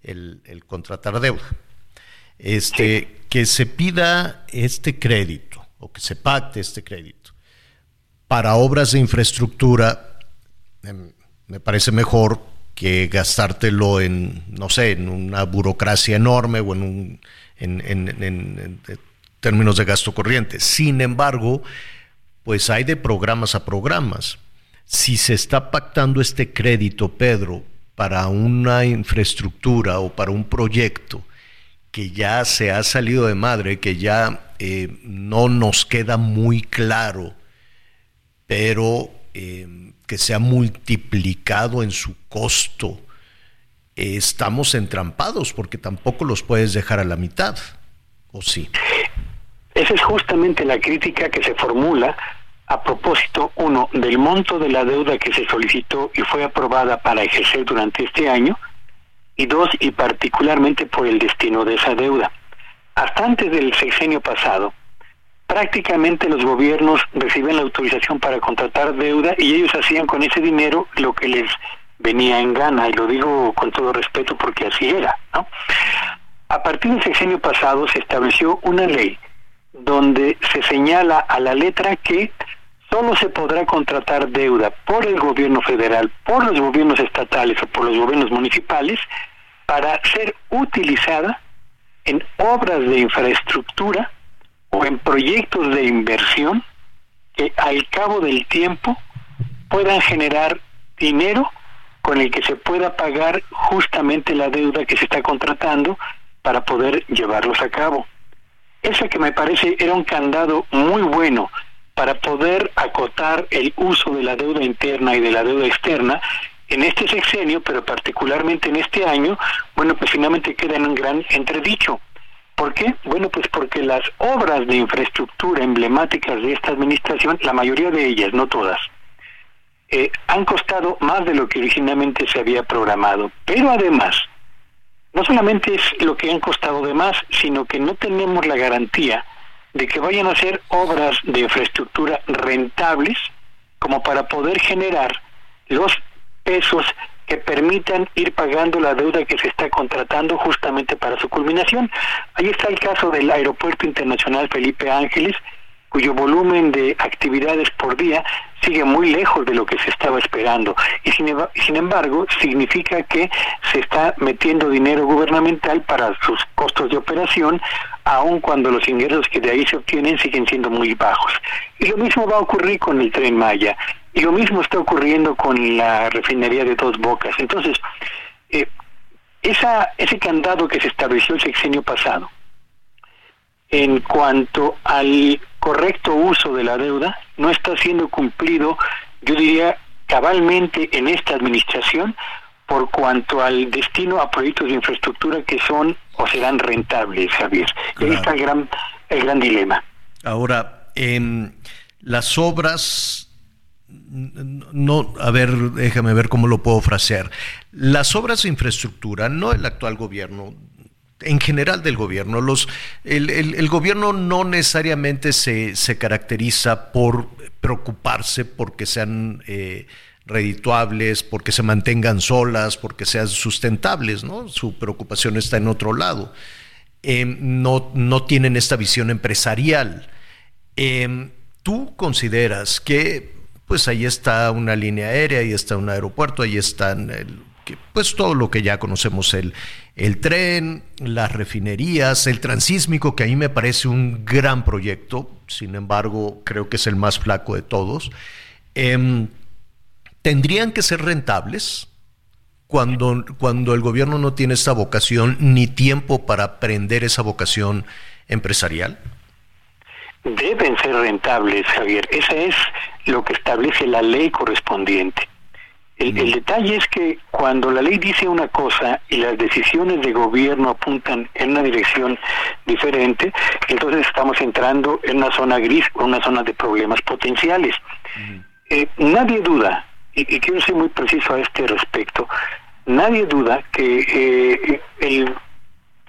El, el contratar deuda. Este, que se pida este crédito o que se pacte este crédito para obras de infraestructura Em, me parece mejor que gastártelo en, no sé, en una burocracia enorme o en, un, en, términos de gasto corriente. Sin embargo, pues hay de programas a programas. Si se está pactando este crédito, Pedro, para una infraestructura o para un proyecto que ya se ha salido de madre, que ya eh, no nos queda muy claro, pero em, que se ha multiplicado en su costo, estamos entrampados porque tampoco los puedes dejar a la mitad, ¿o sí? Esa es justamente la crítica que se formula a propósito, uno, del monto de la deuda que se solicitó y fue aprobada para ejercer durante este año, y dos, y particularmente por el destino de esa deuda. Hasta antes del sexenio pasado, prácticamente los gobiernos reciben la autorización para contratar deuda y ellos hacían con ese dinero lo que les venía en gana, y lo digo con todo respeto porque así era. ¿no? A partir del sexenio pasado se estableció una ley donde se señala a la letra que solo se podrá contratar deuda por el gobierno federal, por los gobiernos estatales o por los gobiernos municipales para ser utilizada en obras de infraestructura o en proyectos de inversión que al cabo del tiempo puedan generar dinero con el que se pueda pagar justamente la deuda que se está contratando para poder llevarlos a cabo. Eso que me parece era un candado muy bueno para poder acotar el uso de la deuda interna y de la deuda externa en este sexenio, pero particularmente en este año, bueno, pues finalmente queda en un gran entredicho. ¿Por qué? Bueno, pues porque las obras de infraestructura emblemáticas de esta administración, la mayoría de ellas, no todas, eh, han costado más de lo que originalmente se había programado. Pero además, no solamente es lo que han costado de más, sino que no tenemos la garantía de que vayan a ser obras de infraestructura rentables como para poder generar los pesos que permitan ir pagando la deuda que se está contratando justamente para su culminación. Ahí está el caso del Aeropuerto Internacional Felipe Ángeles, cuyo volumen de actividades por día sigue muy lejos de lo que se estaba esperando. Y sin, embargo, significa que se está metiendo dinero gubernamental para sus costos de operación, aun cuando los ingresos que de ahí se obtienen siguen siendo muy bajos. Y lo mismo va a ocurrir con el tren Maya. Y lo mismo está ocurriendo con la refinería de Dos Bocas. Entonces, eh, ese candado que se estableció el sexenio pasado, en cuanto al correcto uso de la deuda, no está siendo cumplido, yo diría, cabalmente en esta administración por cuanto al destino a proyectos de infraestructura que son o serán rentables, Javier. Y ahí está el gran, el gran dilema. Ahora, en las obras no, a ver, déjame ver cómo lo puedo frasear. Las obras de infraestructura, no el actual gobierno, en general del gobierno, los, el, gobierno no necesariamente se, caracteriza por preocuparse porque sean eh, redituables, porque se mantengan solas, porque sean sustentables, ¿no? Su preocupación está en otro lado. Em, no, no tienen esta visión empresarial. Em, ¿Tú consideras que pues ahí está una línea aérea, ahí está un aeropuerto, ahí están el, pues todo lo que ya conocemos, el, el tren, las refinerías, el transísmico, que a mí me parece un gran proyecto, sin embargo creo que es el más flaco de todos, em, tendrían que ser rentables cuando, cuando el gobierno no tiene esta vocación ni tiempo para aprender esa vocación empresarial deben ser rentables, Javier. Ese es lo que establece la ley correspondiente. El, detalle es que cuando la ley dice una cosa y las decisiones de gobierno apuntan en una dirección diferente, entonces estamos entrando en una zona gris, una zona de problemas potenciales. Eh, nadie duda, y, quiero ser muy preciso a este respecto, nadie duda que eh, el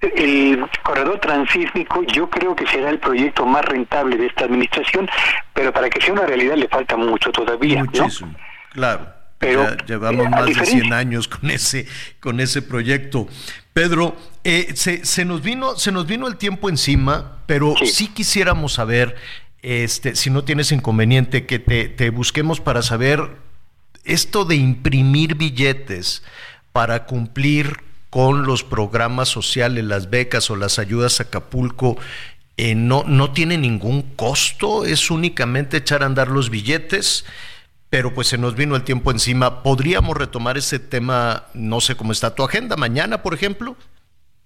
el corredor transísmico yo creo que será el proyecto más rentable de esta administración, pero para que sea una realidad le falta mucho todavía. Muchísimo, claro. Pero llevamos más de 100 años con ese con ese proyecto. Pedro, eh, se, se, nos vino se nos vino el tiempo encima, pero sí, quisiéramos saber, este, si no tienes inconveniente, que te, te busquemos para saber esto de imprimir billetes para cumplir con los programas sociales, las becas o las ayudas a Acapulco, eh, no, no tiene ningún costo, es únicamente echar a andar los billetes, pero pues se nos vino el tiempo encima. ¿Podríamos retomar ese tema, no sé cómo está tu agenda, mañana, por ejemplo?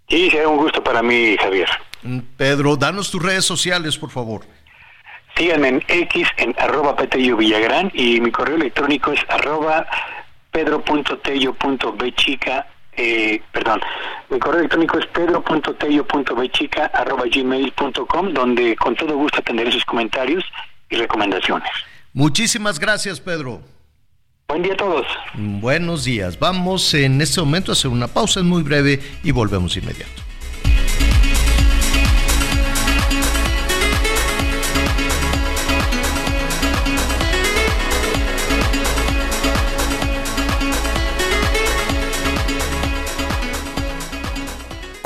Sí, será un gusto para mí, Javier. Mm, Pedro, danos tus redes sociales, por favor. Síganme en X, en arroba Petello Villagrán, y mi correo electrónico es arroba pedro.tello.bchica eh, perdón, mi correo electrónico es pedro.tello.bechica.gmail.com donde con todo gusto atenderé sus comentarios y recomendaciones. Muchísimas gracias, Pedro. Buen día a todos. Buenos días. Vamos en este momento a hacer una pausa muy breve y volvemos inmediato.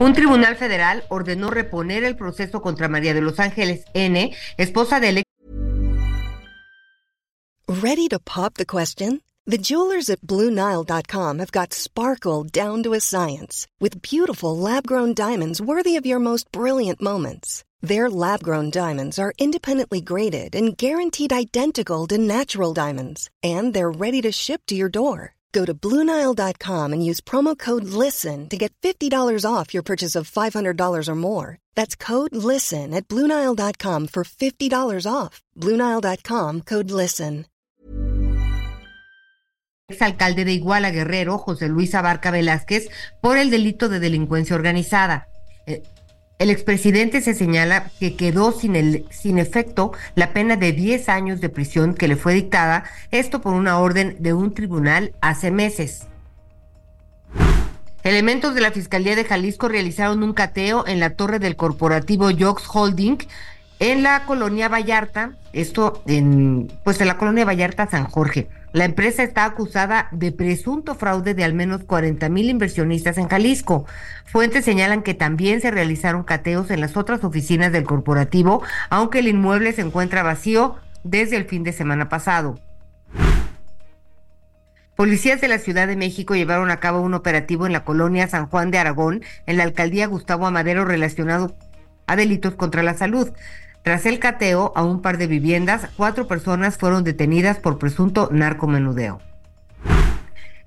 Un tribunal federal ordenó reponer el proceso contra María de los Ángeles N., esposa del Ready to pop the question? The jewelers at BlueNile.com have got sparkle down to a science with beautiful lab-grown diamonds worthy of your most brilliant moments. Their lab-grown diamonds are independently graded and guaranteed identical to natural diamonds, and they're ready to ship to your door. Go to Bluenile.com and use promo code LISTEN to get $50 off your purchase of $500 or more. That's code LISTEN at Bluenile.com for $50 off. Bluenile.com code LISTEN. exalcalde de Iguala Guerrero, José Luis Abarca Velázquez, por el delito de delincuencia organizada. El expresidente se señala que quedó sin, el, sin efecto la pena de 10 años de prisión que le fue dictada, esto por una orden de un tribunal hace meses. Elementos de la Fiscalía de Jalisco realizaron un cateo en la torre del corporativo Jox Holding en la colonia Vallarta, esto en pues en la colonia Vallarta San Jorge. La empresa está acusada de presunto fraude de al menos 40 mil inversionistas en Jalisco. Fuentes señalan que también se realizaron cateos en las otras oficinas del corporativo, aunque el inmueble se encuentra vacío desde el fin de semana pasado. Policías de la Ciudad de México llevaron a cabo un operativo en la colonia San Juan de Aragón, en la alcaldía Gustavo Amadero, relacionado a delitos contra la salud. Tras el cateo a un par de viviendas, cuatro personas fueron detenidas por presunto narcomenudeo.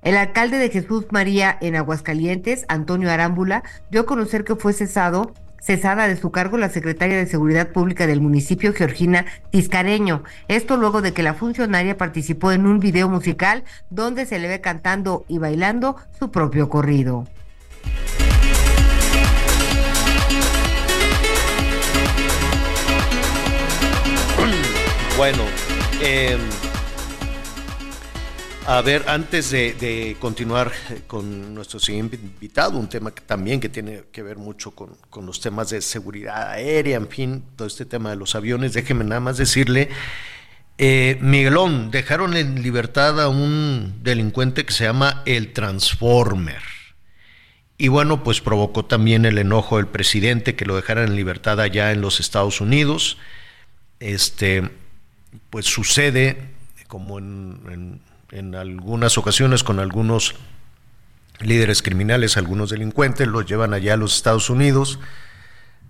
El alcalde de Jesús María en Aguascalientes, Antonio Arámbula, dio a conocer que fue cesado cesada de su cargo la secretaria de Seguridad Pública del municipio, Georgina Tiscareño. Esto luego de que la funcionaria participó en un video musical donde se le ve cantando y bailando su propio corrido. Bueno, eh, a ver, antes de, continuar con nuestro siguiente invitado, un tema también que tiene que ver mucho con, con, los temas de seguridad aérea, en fin, todo este tema de los aviones, déjeme nada más decirle, eh, Miguelón, dejaron en libertad a un delincuente que se llama el Transformer. Y bueno, pues provocó también el enojo del presidente que lo dejaran en libertad allá en los Estados Unidos. Este, pues sucede como en, en, en, algunas ocasiones con algunos líderes criminales, algunos delincuentes, los llevan allá a los Estados Unidos,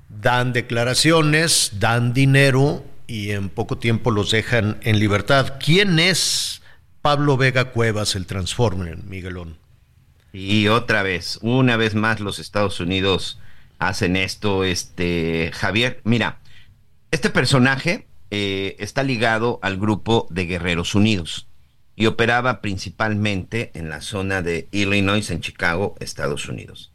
dan declaraciones, dan dinero y en poco tiempo los dejan en libertad. ¿Quién es Pablo Vega Cuevas, el Transformer, Miguelón? Y otra vez, una vez más los Estados Unidos hacen esto, este Javier, mira, este personaje eh, está ligado al grupo de Guerreros Unidos y operaba principalmente en la zona de Illinois, en Chicago, Estados Unidos.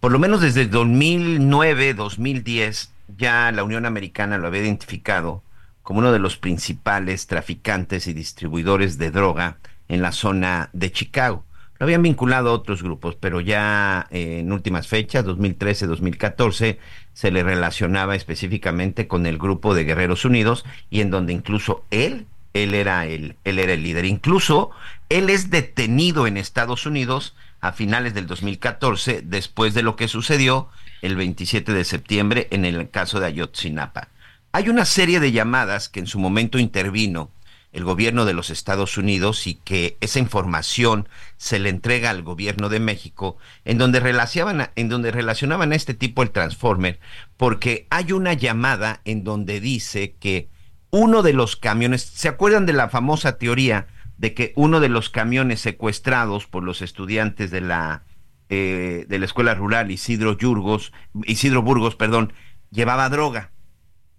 Por lo menos desde 2009-2010 ya la Unión Americana lo había identificado como uno de los principales traficantes y distribuidores de droga en la zona de Chicago. Lo habían vinculado a otros grupos, pero ya eh, en últimas fechas, 2013-2014, se le relacionaba específicamente con el grupo de Guerreros Unidos y en donde incluso él, él era el, él era el líder. Incluso él es detenido en Estados Unidos a finales del 2014, después de lo que sucedió el 27 de septiembre en el caso de Ayotzinapa. Hay una serie de llamadas que en su momento intervino el gobierno de los Estados Unidos y que esa información se le entrega al gobierno de México, en donde relacionaban, en donde relacionaban a este tipo el Transformer, porque hay una llamada en donde dice que uno de los camiones, ¿se acuerdan de la famosa teoría de que uno de los camiones secuestrados por los estudiantes de la eh, de la escuela rural Isidro Burgos, Isidro Burgos, perdón, llevaba droga?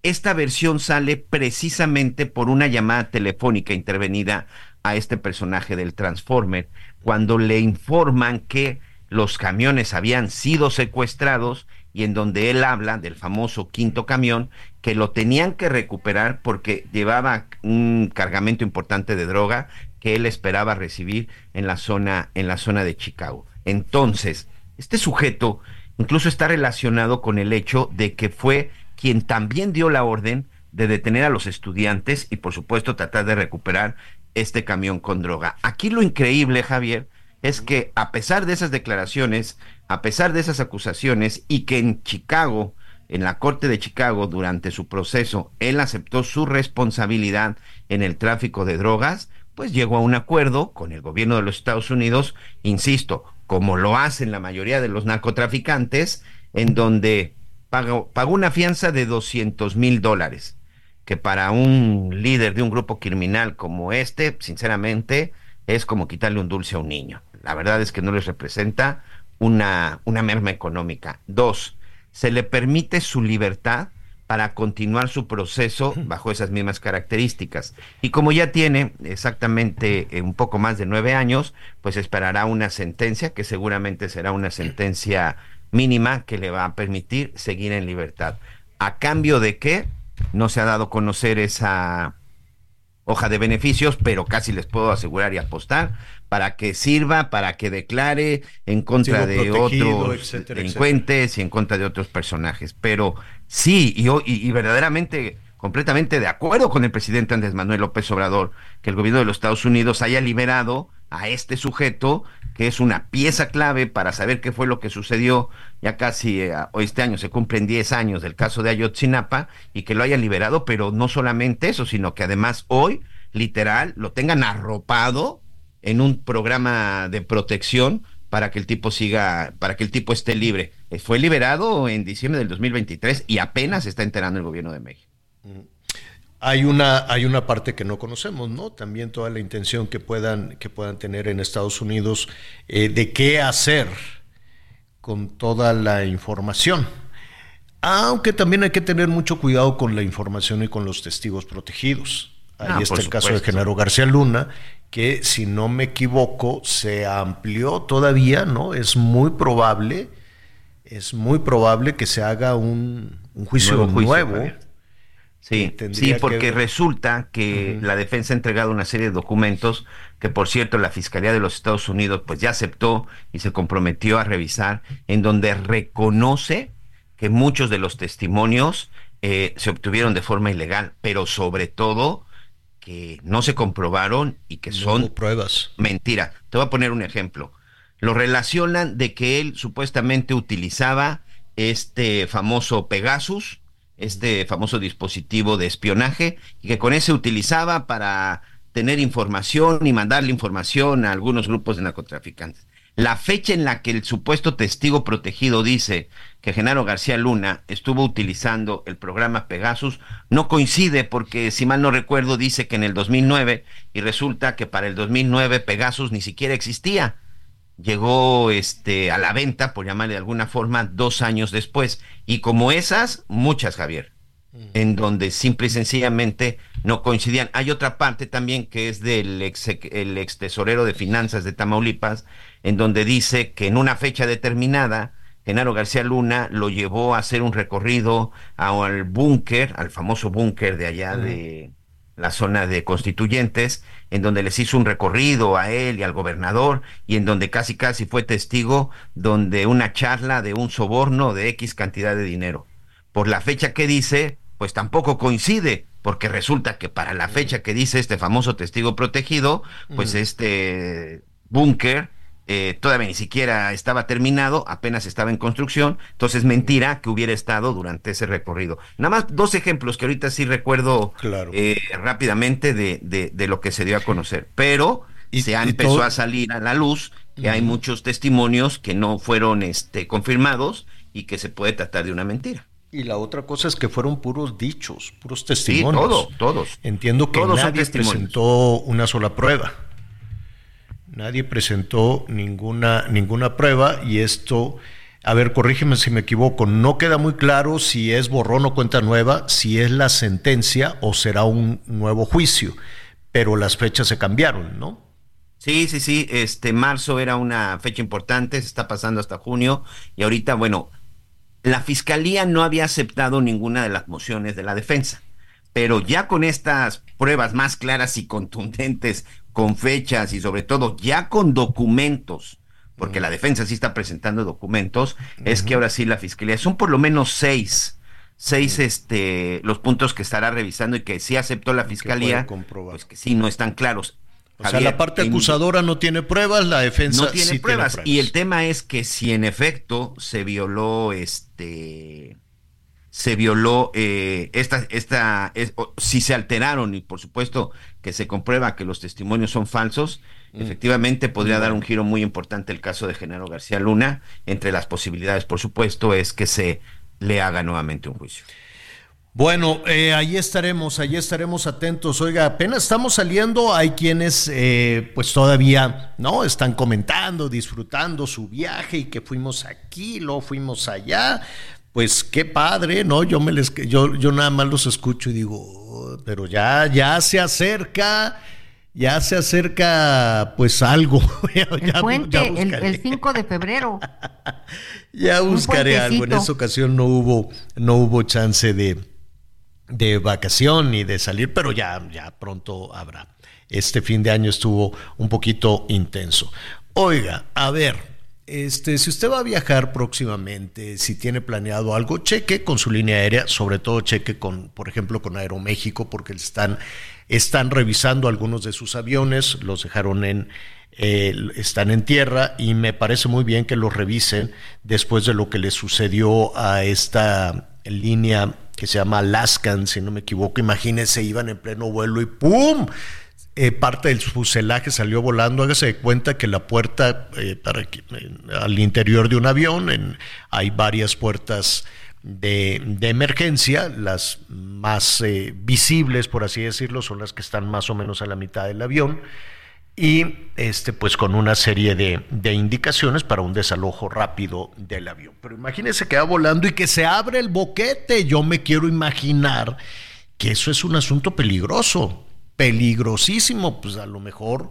Esta versión sale precisamente por una llamada telefónica intervenida a este personaje del Transformer, cuando le informan que los camiones habían sido secuestrados y en donde él habla del famoso quinto camión que lo tenían que recuperar porque llevaba un cargamento importante de droga que él esperaba recibir en la zona en la zona de Chicago. Entonces, este sujeto incluso está relacionado con el hecho de que fue quien también dio la orden de detener a los estudiantes y por supuesto tratar de recuperar este camión con droga. Aquí lo increíble, Javier, es que a pesar de esas declaraciones, a pesar de esas acusaciones y que en Chicago, en la Corte de Chicago, durante su proceso, él aceptó su responsabilidad en el tráfico de drogas, pues llegó a un acuerdo con el gobierno de los Estados Unidos, insisto, como lo hacen la mayoría de los narcotraficantes, en donde pagó, pagó una fianza de 200 mil dólares, que para un líder de un grupo criminal como este, sinceramente, es como quitarle un dulce a un niño. La verdad es que no les representa una, una merma económica. Dos, se le permite su libertad para continuar su proceso bajo esas mismas características. Y como ya tiene exactamente eh, un poco más de nueve años, pues esperará una sentencia que seguramente será una sentencia mínima que le va a permitir seguir en libertad. ¿A cambio de qué? No se ha dado a conocer esa hoja de beneficios, pero casi les puedo asegurar y apostar para que sirva, para que declare en contra de otros delincuentes y en contra de otros personajes. Pero sí, y, y, verdaderamente completamente de acuerdo con el presidente Andrés Manuel López Obrador que el gobierno de los Estados Unidos haya liberado a este sujeto que es una pieza clave para saber qué fue lo que sucedió ya casi eh, hoy este año se cumplen 10 años del caso de Ayotzinapa y que lo haya liberado, pero no solamente eso, sino que además hoy literal lo tengan arropado en un programa de protección para que el tipo siga, para que el tipo esté libre. Eh, fue liberado en diciembre del 2023 y apenas está enterando el gobierno de México. Hay una, hay una parte que no conocemos, ¿no? También toda la intención que puedan, que puedan tener en Estados Unidos eh, de qué hacer con toda la información. Aunque también hay que tener mucho cuidado con la información y con los testigos protegidos. Ahí ah, está el caso de Genaro García Luna, que si no me equivoco se amplió todavía, ¿no? Es muy probable, es muy probable que se haga un, juicio nuevo. Sí, sí, porque resulta que la defensa ha entregado una serie de documentos que, por cierto, la Fiscalía de los Estados Unidos pues ya aceptó y se comprometió a revisar, en donde reconoce que muchos de los testimonios eh, se obtuvieron de forma ilegal, pero sobre todo que no se comprobaron y que son pruebas. Mentira. Te voy a poner un ejemplo. Lo relacionan de que él supuestamente utilizaba este famoso Pegasus, este famoso dispositivo de espionaje, y que con ese utilizaba para tener información y mandarle información a algunos grupos de narcotraficantes. La fecha en la que el supuesto testigo protegido dice que Genaro García Luna estuvo utilizando el programa Pegasus no coincide porque, si mal no recuerdo, dice que en el 2009 y resulta que para el 2009 Pegasus ni siquiera existía. Llegó este, a la venta, por llamarle de alguna forma, dos años después. Y como esas, muchas, Javier en donde simple y sencillamente no coincidían. Hay otra parte también que es del ex, el ex tesorero de finanzas de Tamaulipas, en donde dice que en una fecha determinada, Genaro García Luna lo llevó a hacer un recorrido al búnker, al famoso búnker de allá de la zona de constituyentes, en donde les hizo un recorrido a él y al gobernador, y en donde casi casi fue testigo donde una charla de un soborno de X cantidad de dinero. Por la fecha que dice, pues tampoco coincide, porque resulta que para la fecha que dice este famoso testigo protegido, pues este búnker eh, todavía ni siquiera estaba terminado, apenas estaba en construcción, entonces mentira que hubiera estado durante ese recorrido. Nada más dos ejemplos que ahorita sí recuerdo eh, rápidamente de, de, lo que se dio a conocer, pero se empezó a salir a la luz que hay muchos testimonios que no fueron este, confirmados y que se puede tratar de una mentira. Y la otra cosa es que fueron puros dichos, puros testimonios. Sí, todos, todos. Entiendo que nadie presentó una sola prueba. Nadie presentó ninguna, ninguna prueba y esto, a ver, corrígeme si me equivoco, no queda muy claro si es borrón o cuenta nueva, si es la sentencia o será un nuevo juicio, pero las fechas se cambiaron, ¿no? Sí, sí, sí. Este marzo era una fecha importante, se está pasando hasta junio y ahorita, bueno, la fiscalía no había aceptado ninguna de las mociones de la defensa, pero ya con estas pruebas más claras y contundentes, con fechas y sobre todo ya con documentos, porque la defensa sí está presentando documentos, es que ahora sí la fiscalía son por lo menos seis seis este los puntos que estará revisando y que sí aceptó la fiscalía, pues que sí no están claros. O sea, la parte acusadora no tiene pruebas, la defensa no tiene, pruebas. Y el tema es que si en efecto se violó este se violó eh, esta, esta si se alteraron y por supuesto que se comprueba que los testimonios son falsos, mm. efectivamente podría dar un giro muy importante el caso de Genaro García Luna. Entre las posibilidades, por supuesto, es que se le haga nuevamente un juicio. Bueno, eh, ahí estaremos, ahí estaremos atentos. Oiga, apenas estamos saliendo, hay quienes eh, pues todavía, ¿no? Están comentando, disfrutando su viaje y que fuimos aquí, luego fuimos allá. Pues qué padre, ¿no? Yo me les yo, yo nada más los escucho y digo, oh, pero ya, ya se acerca, ya se acerca pues algo. el el, 5 de febrero. ya buscaré algo. En esa ocasión no hubo, no hubo chance de de vacación y de salir, pero ya, ya pronto habrá. Este fin de año estuvo un poquito intenso. Oiga, a ver, este, si usted va a viajar próximamente, si tiene planeado algo, cheque con su línea aérea, sobre todo cheque con, por ejemplo, con Aeroméxico, porque están, están revisando algunos de sus aviones, los dejaron en, están en tierra y me parece muy bien que los revisen después de lo que le sucedió a esta línea que se llama Alaskan, si no me equivoco. Imagínense, iban en pleno vuelo y ¡pum! Eh, parte del fuselaje salió volando. Hágase de cuenta que la puerta eh, eh, al interior de un avión en, hay varias puertas de, de emergencia. Las más visibles, por así decirlo, son las que están más o menos a la mitad del avión y este, pues con una serie de, de, indicaciones para un desalojo rápido del avión. Pero imagínense que va volando y que se abre el boquete. Yo me quiero imaginar que eso es un asunto peligroso, peligrosísimo. Pues a lo mejor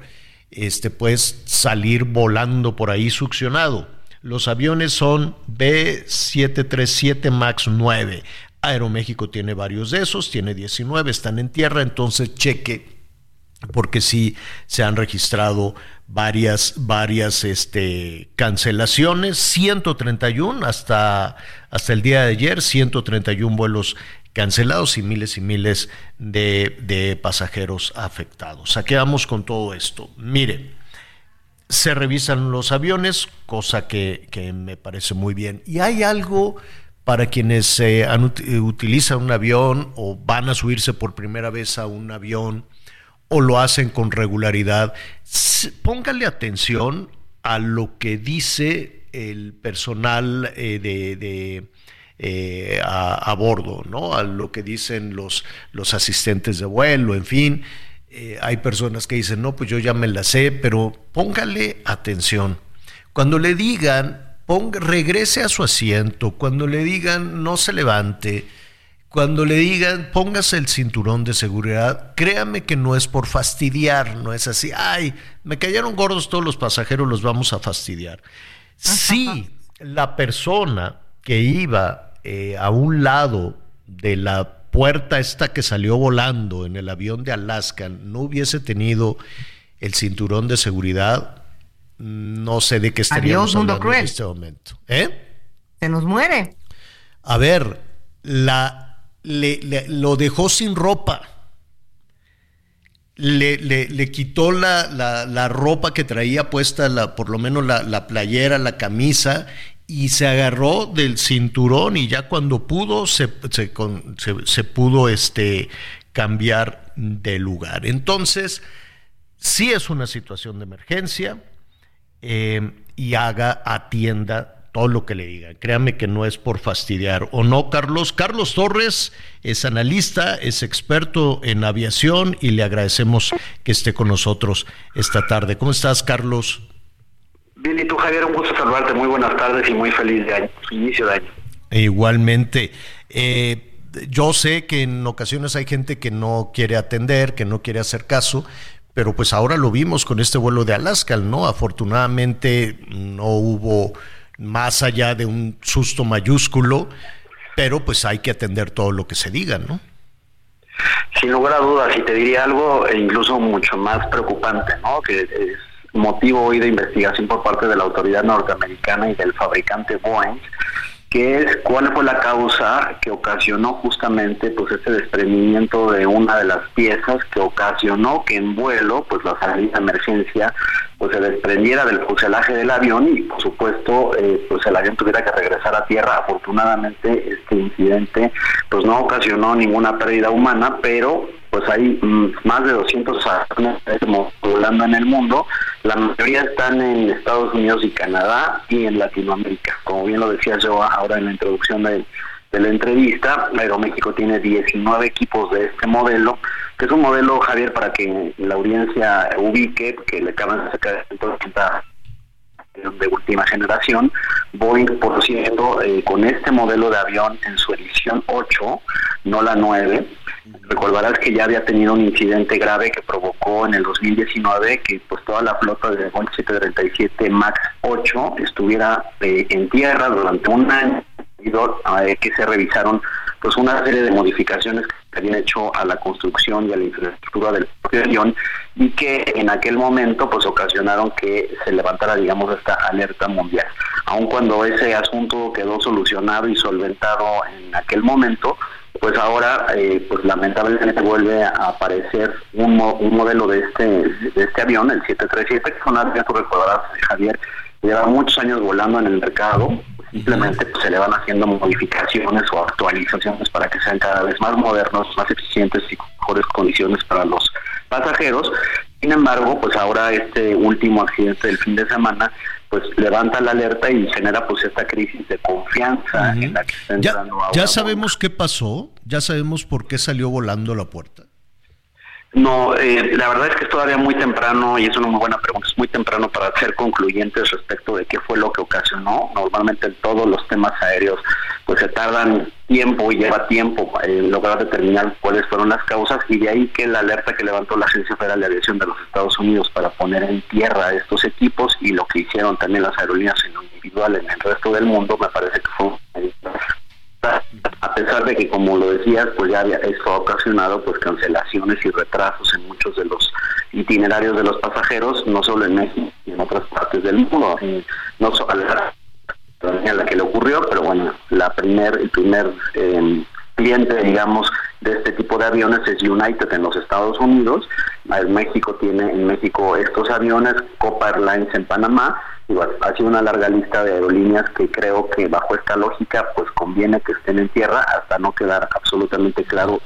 este, puedes salir volando por ahí succionado. Los aviones son B737 MAX 9. Aeroméxico tiene varios de esos, tiene 19, están en tierra, entonces cheque porque sí se han registrado varias, varias este, cancelaciones, 131 hasta, hasta el día de ayer, 131 vuelos cancelados y miles y miles de, pasajeros afectados. ¿A qué vamos con todo esto? Mire, se revisan los aviones, cosa que, me parece muy bien. Y hay algo para quienes eh, utilizan un avión o van a subirse por primera vez a un avión o lo hacen con regularidad, póngale atención a lo que dice el personal eh, de, eh, a, bordo, ¿no? A lo que dicen los, los asistentes de vuelo, en fin. Eh, hay personas que dicen, no, pues yo ya me la sé, pero póngale atención. Cuando le digan, ponga, regrese a su asiento, cuando le digan, no se levante, cuando le digan, póngase el cinturón de seguridad, créame que no es por fastidiar, no es así, ay, me cayeron gordos todos los pasajeros, los vamos a fastidiar. Si la persona que iba eh, a un lado de la puerta esta que salió volando en el avión de Alaska no hubiese tenido el cinturón de seguridad, no sé de qué estaríamos hablando en este momento. ¿Eh? Se nos muere. A ver, la le, lo dejó sin ropa. Le, le, quitó la, la, ropa que traía puesta, la, por lo menos la, playera, la camisa, y se agarró del cinturón y ya cuando pudo se, se, pudo este, cambiar de lugar. Entonces, sí es una situación de emergencia eh, y haga, atienda todo lo que le diga. Créame que no es por fastidiar. ¿O no, Carlos? Carlos Torres es analista, es experto en aviación y le agradecemos que esté con nosotros esta tarde. ¿Cómo estás, Carlos? Bien, y tú, Javier, un gusto saludarte. Muy buenas tardes y muy feliz de año, inicio de año. E igualmente. Eh, yo sé que en ocasiones hay gente que no quiere atender, que no quiere hacer caso, pero pues ahora lo vimos con este vuelo de Alaska, ¿no? Afortunadamente no hubo más allá de un susto mayúsculo, pero pues hay que atender todo lo que se diga, ¿no? Sin lugar a dudas, y te diría algo e incluso mucho más preocupante, ¿no? Que es motivo hoy de investigación por parte de la autoridad norteamericana y del fabricante Boeing, que es cuál fue la causa que ocasionó justamente pues este desprendimiento de una de las piezas que ocasionó que en vuelo pues la salida de emergencia pues se desprendiera del fuselaje del avión y por supuesto eh, pues el avión tuviera que regresar a tierra afortunadamente este incidente pues no ocasionó ninguna pérdida humana pero pues hay mm, más de 200 aviones volando en el mundo. La mayoría están en Estados Unidos y Canadá y en Latinoamérica. Como bien lo decía yo ahora en la introducción de, la entrevista, Aeroméxico tiene 19 equipos de este modelo, que es un modelo, Javier, para que la audiencia ubique, que le acaban de sacar 180 de última generación. Boeing, por cierto, eh, con este modelo de avión en su edición 8, no la 9, recordarás que ya había tenido un incidente grave que provocó en el 2019 que pues toda la flota de Boeing 737 MAX 8 estuviera eh, en tierra durante un año eh, que se revisaron pues una serie de modificaciones que habían hecho a la construcción y a la infraestructura del propio avión y que en aquel momento pues ocasionaron que se levantara digamos esta alerta mundial. Aun cuando ese asunto quedó solucionado y solventado en aquel momento, pues ahora eh, pues lamentablemente vuelve a aparecer un, un modelo de este de este avión, el 737, que es un tú recordarás, Javier, lleva muchos años volando en el mercado, simplemente pues, se le van haciendo modificaciones o actualizaciones para que sean cada vez más modernos, más eficientes y con mejores condiciones para los pasajeros. Sin embargo, pues ahora este último accidente del fin de semana pues levanta la alerta y genera pues esta crisis de confianza en la que está entrando ¿Ya, ¿Ya sabemos qué pasó? ¿Ya sabemos por qué salió volando la puerta? No, eh, la verdad es que es todavía muy temprano y es una muy buena pregunta. Es muy temprano para ser concluyentes respecto de qué fue lo que ocasionó. Normalmente en todos los temas aéreos pues se tardan tiempo y lleva tiempo eh, lograr determinar cuáles fueron las causas y de ahí que la alerta que levantó la Agencia Federal de Aviación de los Estados Unidos para poner en tierra estos equipos y lo que hicieron también las aerolíneas en lo individual en el resto del mundo me parece que fue a pesar de que como lo decías pues ya había, esto ha ocasionado pues cancelaciones y retrasos en muchos de los itinerarios de los pasajeros no solo en México y en otras partes del mundo. No solo a la que le ocurrió pero bueno la primer el primer eh, cliente digamos de este tipo de aviones es United en los Estados Unidos. México tiene en México estos aviones Copa Airlines en Panamá ha sido una larga lista de aerolíneas que creo que bajo esta lógica pues conviene que estén en tierra hasta no quedar absolutamente claro,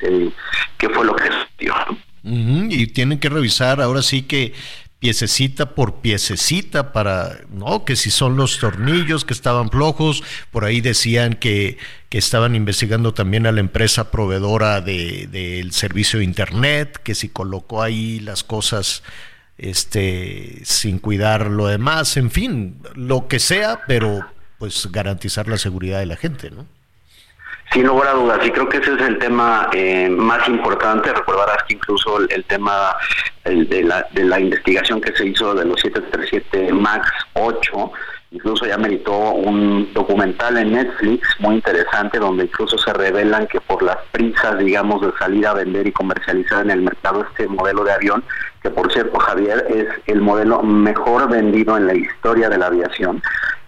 eh, qué fue lo que sucedió. Y tienen que revisar ahora sí que piececita por piececita para, ¿no? Que si son los tornillos que estaban flojos, por ahí decían que, que estaban investigando también a la empresa proveedora del de, servicio de Internet, que si colocó ahí las cosas este, sin cuidar lo demás, en fin, lo que sea, pero pues garantizar la seguridad de la gente, ¿no? Sin lugar a dudas, y creo que ese es el tema eh, más importante. Recordarás que incluso el, tema de, la, de la investigación que se hizo de los 737 MAX 8 Incluso ya meritó un documental en Netflix muy interesante donde incluso se revelan que por las prisas, digamos, de salir a vender y comercializar en el mercado este modelo de avión, que por cierto Javier es el modelo mejor vendido en la historia de la aviación,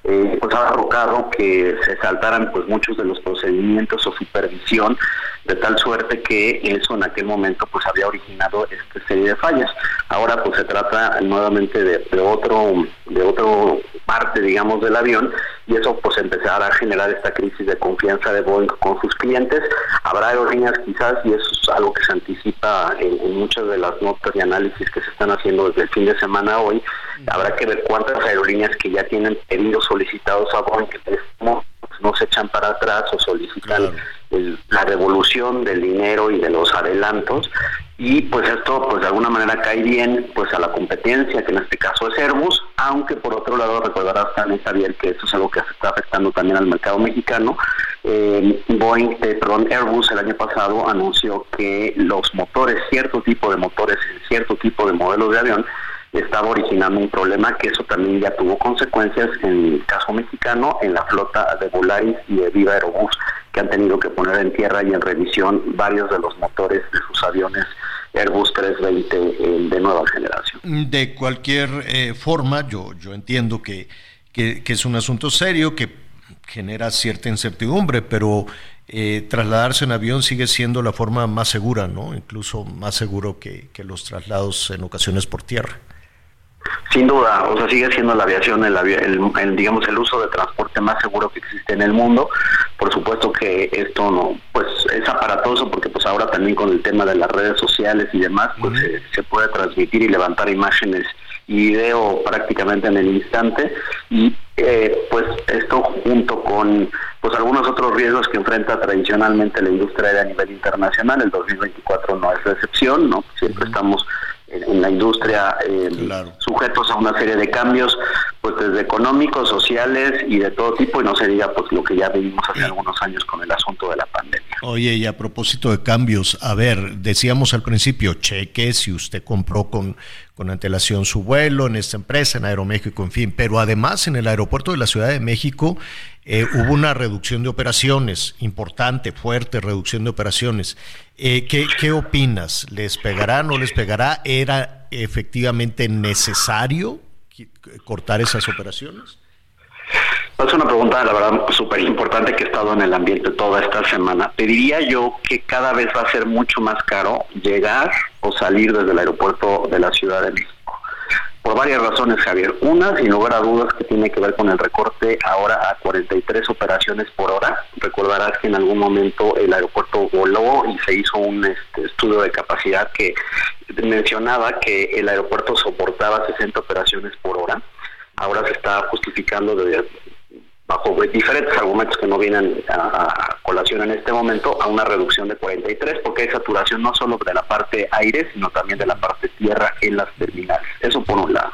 eh, pues ha provocado que se saltaran pues muchos de los procedimientos o supervisión de tal suerte que eso en aquel momento pues había originado esta serie de fallas. Ahora pues se trata nuevamente de, de otro de otro parte digamos del avión y eso pues empezará a generar esta crisis de confianza de Boeing con sus clientes. Habrá aerolíneas quizás y eso es algo que se anticipa en, en muchas de las notas y análisis que se están haciendo desde el fin de semana hoy. Habrá que ver cuántas aerolíneas que ya tienen pedidos solicitados a Boeing que no, no se echan para atrás o solicitan la devolución del dinero y de los adelantos. Y pues esto pues de alguna manera cae bien pues a la competencia que en este caso es Airbus aunque por otro lado recordarás también Javier que eso es algo que se está afectando también al mercado mexicano. Eh, Boeing, eh, perdón, Airbus el año pasado anunció que los motores, cierto tipo de motores, cierto tipo de modelos de avión, estaba originando un problema que eso también ya tuvo consecuencias en el caso mexicano, en la flota de Volaris y de Viva Aerobús, que han tenido que poner en tierra y en revisión varios de los motores de sus aviones Airbus 320 eh, de nueva generación. De cualquier eh, forma, yo, yo entiendo que, que, es un asunto serio, que genera cierta incertidumbre, pero eh, trasladarse en avión sigue siendo la forma más segura, ¿no? Incluso más seguro que, que los traslados en ocasiones por tierra. Sin duda, o sea, sigue siendo la aviación el, el, digamos el uso de transporte más seguro que existe en el mundo. Por supuesto que esto no, pues es aparatoso porque pues ahora también con el tema de las redes sociales y demás, pues se, puede transmitir y levantar imágenes y video prácticamente en el instante y eh, pues esto junto con pues algunos otros riesgos que enfrenta tradicionalmente la industria a nivel internacional, el 2024 no es la excepción, ¿no? Siempre estamos en, la industria eh, sujetos a una serie de cambios, pues desde económicos, sociales y de todo tipo, y no se diga pues lo que ya vivimos hace algunos años con el asunto de la pandemia. Oye, y a propósito de cambios, a ver, decíamos al principio, cheque si usted compró con, con antelación su vuelo en esta empresa, en Aeroméxico, en fin, pero además en el aeropuerto de la Ciudad de México eh, hubo una reducción de operaciones, importante, fuerte reducción de operaciones. Eh, ¿qué, ¿Qué opinas? ¿Les pegará, no les pegará? ¿Era efectivamente necesario cortar esas operaciones? Es una pregunta, la verdad, súper importante que he estado en el ambiente toda esta semana. Te diría yo que cada vez va a ser mucho más caro llegar o salir desde el aeropuerto de la Ciudad de México por varias razones, Javier. Una, sin lugar a dudas, que tiene que ver con el recorte ahora a 43 operaciones por hora. Recordarás que en algún momento el aeropuerto voló y se hizo un este, estudio de capacidad que mencionaba que el aeropuerto soportaba 60 operaciones por hora. Ahora se está justificando de, bajo diferentes argumentos que no vienen a, colación en este momento, a una reducción de 43, porque hay saturación no solo de la parte aire, sino también de la parte tierra en las terminales. Eso por un lado.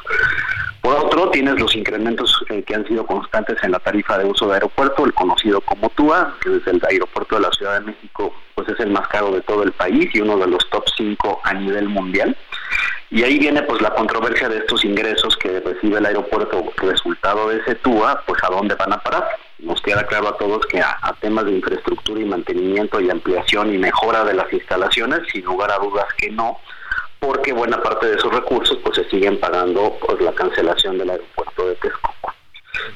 Por otro, tienes los incrementos eh, que han sido constantes en la tarifa de uso de aeropuerto, el conocido como TUA, que desde el aeropuerto de la Ciudad de México pues es el más caro de todo el país y uno de los top 5 a nivel mundial. Y ahí viene pues la controversia de estos ingresos que recibe el aeropuerto resultado de ese TUA, pues a dónde van a parar. Nos queda claro a todos que a, temas de infraestructura y mantenimiento y ampliación y mejora de las instalaciones, sin lugar a dudas que no, porque buena parte de esos recursos pues se siguen pagando por la cancelación del aeropuerto de Texcoco.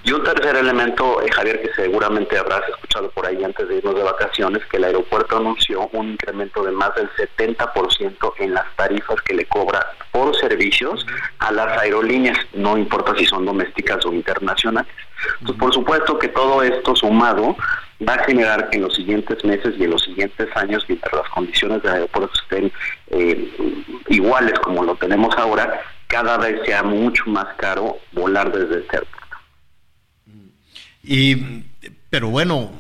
Y un tercer elemento, eh, Javier, que seguramente habrás escuchado por ahí antes de irnos de vacaciones, que el aeropuerto anunció un incremento de más del 70% en las tarifas que le cobra por servicios a las aerolíneas, no importa si son domésticas o internacionales. Entonces, por supuesto que todo esto sumado va a generar que en los siguientes meses y en los siguientes años, mientras las condiciones del aeropuerto estén eh, iguales como lo tenemos ahora, cada vez sea mucho más caro volar desde este aeropuerto. Y, pero bueno,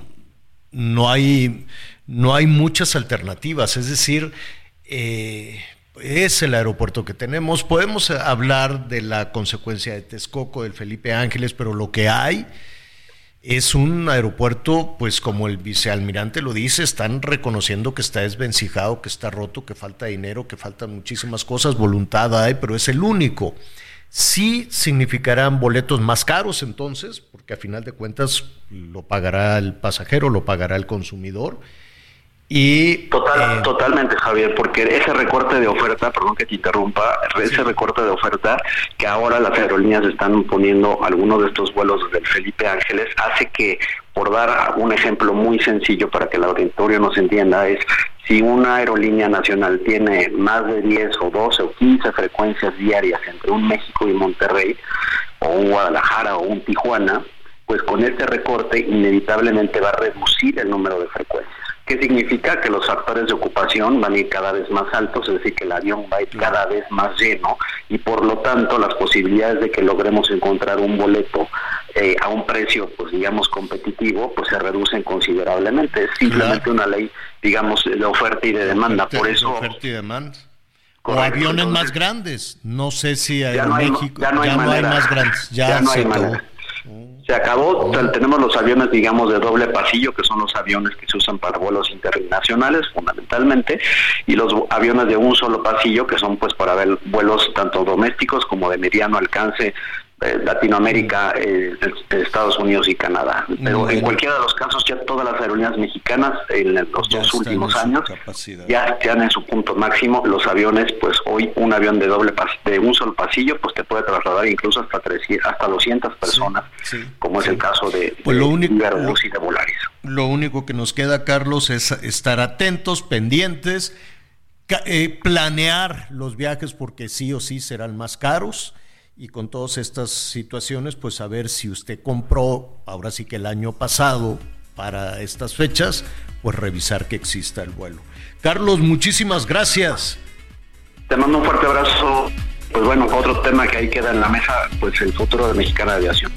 no hay, no hay muchas alternativas, es decir, eh, es el aeropuerto que tenemos. Podemos hablar de la consecuencia de Texcoco, del Felipe Ángeles, pero lo que hay es un aeropuerto, pues como el vicealmirante lo dice, están reconociendo que está desvencijado, que está roto, que falta dinero, que faltan muchísimas cosas, voluntad hay, pero es el único. Sí significarán boletos más caros entonces, porque a final de cuentas lo pagará el pasajero, lo pagará el consumidor. Y, Total, eh, totalmente, Javier, porque ese recorte de oferta, perdón que te interrumpa, ese recorte de oferta que ahora las aerolíneas están poniendo algunos de estos vuelos del Felipe Ángeles, hace que, por dar un ejemplo muy sencillo para que el auditorio nos entienda, es si una aerolínea nacional tiene más de 10 o 12 o 15 frecuencias diarias entre un México y Monterrey, o un Guadalajara o un Tijuana, pues con este recorte inevitablemente va a reducir el número de frecuencias. ¿Qué significa? Que los factores de ocupación van a ir cada vez más altos, es decir, que el avión va a ir cada vez más lleno y por lo tanto las posibilidades de que logremos encontrar un boleto eh, a un precio, pues digamos, competitivo, pues se reducen considerablemente. Es simplemente una ley, digamos, de oferta y de demanda. Por eso... Oferta y demanda. o aviones más grandes. No sé si en México ya no hay, más grandes. Ya, no hay se acabó. Tenemos los aviones, digamos, de doble pasillo, que son los aviones que se usan para vuelos internacionales, fundamentalmente, y los aviones de un solo pasillo, que son pues para ver vuelos tanto domésticos como de mediano alcance Latinoamérica, eh, Estados Unidos y Canadá. Pero en cualquiera de los casos, ya todas las aerolíneas mexicanas en los dos últimos años ya están en su punto máximo. Los aviones, pues hoy un avión de doble de un solo pasillo, pues te puede trasladar incluso hasta hasta 200 personas, como es el caso de, pues lo único, y de Volaris. Lo único que nos queda, Carlos, es estar atentos, pendientes, eh, planear los viajes porque sí o sí serán más caros y con todas estas situaciones, pues a ver si usted compró, ahora sí que el año pasado, para estas fechas, pues revisar que exista el vuelo. Carlos, muchísimas gracias. Te mando un fuerte abrazo. Pues bueno, otro tema que ahí queda en la mesa, pues el futuro de Mexicana de Aviación.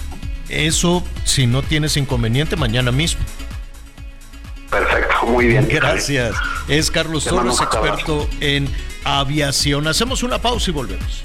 Eso, si no tienes inconveniente, mañana mismo. Perfecto, muy bien. Gracias. Es Carlos Torres, experto en aviación. Hacemos una pausa y volvemos.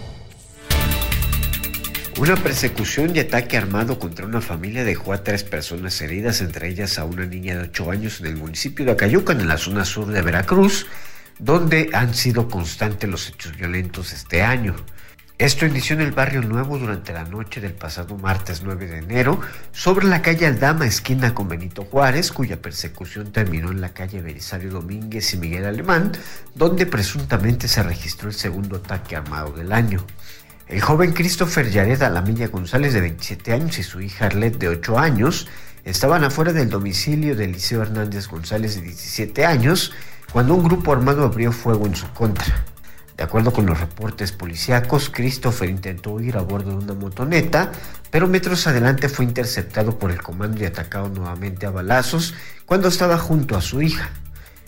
Una persecución y ataque armado contra una familia dejó a tres personas heridas, entre ellas a una niña de 8 años en el municipio de Acayucan, en la zona sur de Veracruz, donde han sido constantes los hechos violentos este año. Esto inició en el barrio Nuevo durante la noche del pasado martes 9 de enero, sobre la calle Aldama, esquina con Benito Juárez, cuya persecución terminó en la calle Belisario Domínguez y Miguel Alemán, donde presuntamente se registró el segundo ataque armado del año. El joven Christopher Yared Alamilla González, de 27 años, y su hija Arlette, de 8 años, estaban afuera del domicilio de Eliseo Hernández González, de 17 años, cuando un grupo armado abrió fuego en su contra. De acuerdo con los reportes policíacos, Christopher intentó huir a bordo de una motoneta, pero metros adelante fue interceptado por el comando y atacado nuevamente a balazos cuando estaba junto a su hija.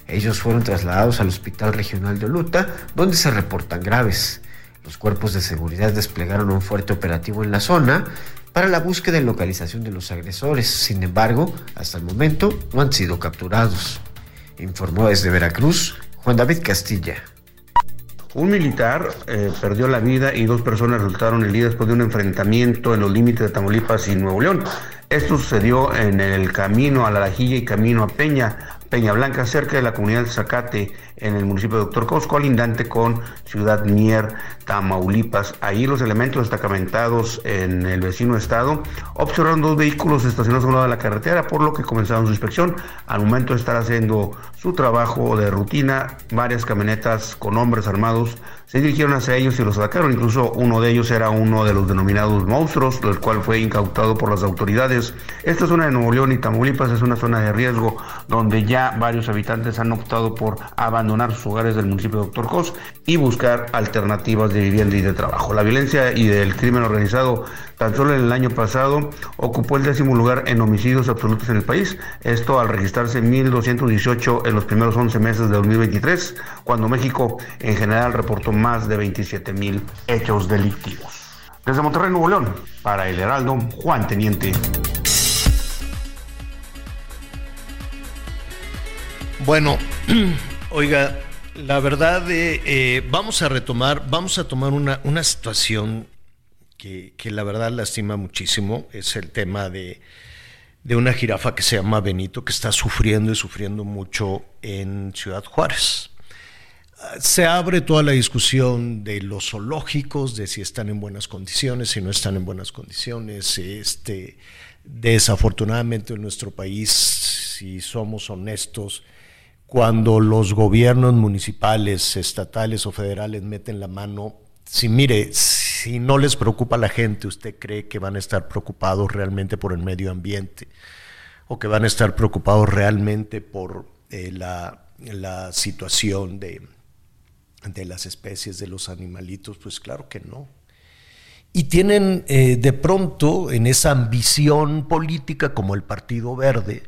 Ellos fueron trasladados al Hospital Regional de Oluta, donde se reportan graves. Los cuerpos de seguridad desplegaron un fuerte operativo en la zona para la búsqueda y localización de los agresores. Sin embargo, hasta el momento no han sido capturados. Informó desde Veracruz Juan David Castilla. Un militar eh, perdió la vida y dos personas resultaron heridas después de un enfrentamiento en los límites de Tamaulipas y Nuevo León. Esto sucedió en el camino a La Lajilla y camino a Peña, Peña Blanca, cerca de la comunidad de Zacate, en el municipio de Doctor Cosco, colindante con Ciudad Mier, Tamaulipas. Ahí los elementos destacamentados en el vecino estado observaron dos vehículos estacionados a un lado de la carretera, por lo que comenzaron su inspección. Al momento de estar haciendo su trabajo de rutina, varias camionetas con hombres armados se dirigieron hacia ellos y los atacaron. Incluso uno de ellos era uno de los denominados monstruos, el cual fue incautado por las autoridades. Esta zona de Nuevo León y Tamaulipas es una zona de riesgo donde ya varios habitantes han optado por abandonar sus hogares del municipio de Doctor Cos y buscar alternativas de vivienda y de trabajo. La violencia y del crimen organizado tan solo en el año pasado ocupó el décimo lugar en homicidios absolutos en el país. Esto al registrarse 1.218 en los primeros 11 meses de 2023, cuando México en general reportó más de 27 mil hechos delictivos. Desde Monterrey, Nuevo León, para el Heraldo, Juan Teniente. Bueno, oiga, la verdad, eh, eh, vamos a retomar, vamos a tomar una, una situación que, que, la verdad lastima muchísimo, es el tema de, de una jirafa que se llama Benito, que está sufriendo y sufriendo mucho en Ciudad Juárez se abre toda la discusión de los zoológicos, de si están en buenas condiciones, si no están en buenas condiciones. Este, desafortunadamente en nuestro país, si somos honestos, cuando los gobiernos municipales, estatales o federales meten la mano, si mire, si no les preocupa a la gente, ¿usted cree que van a estar preocupados realmente por el medio ambiente? ¿O que van a estar preocupados realmente por eh, la, la situación de, de las especies, de los animalitos, pues claro que no. y tienen eh, de pronto en esa ambición política como el Partido Verde,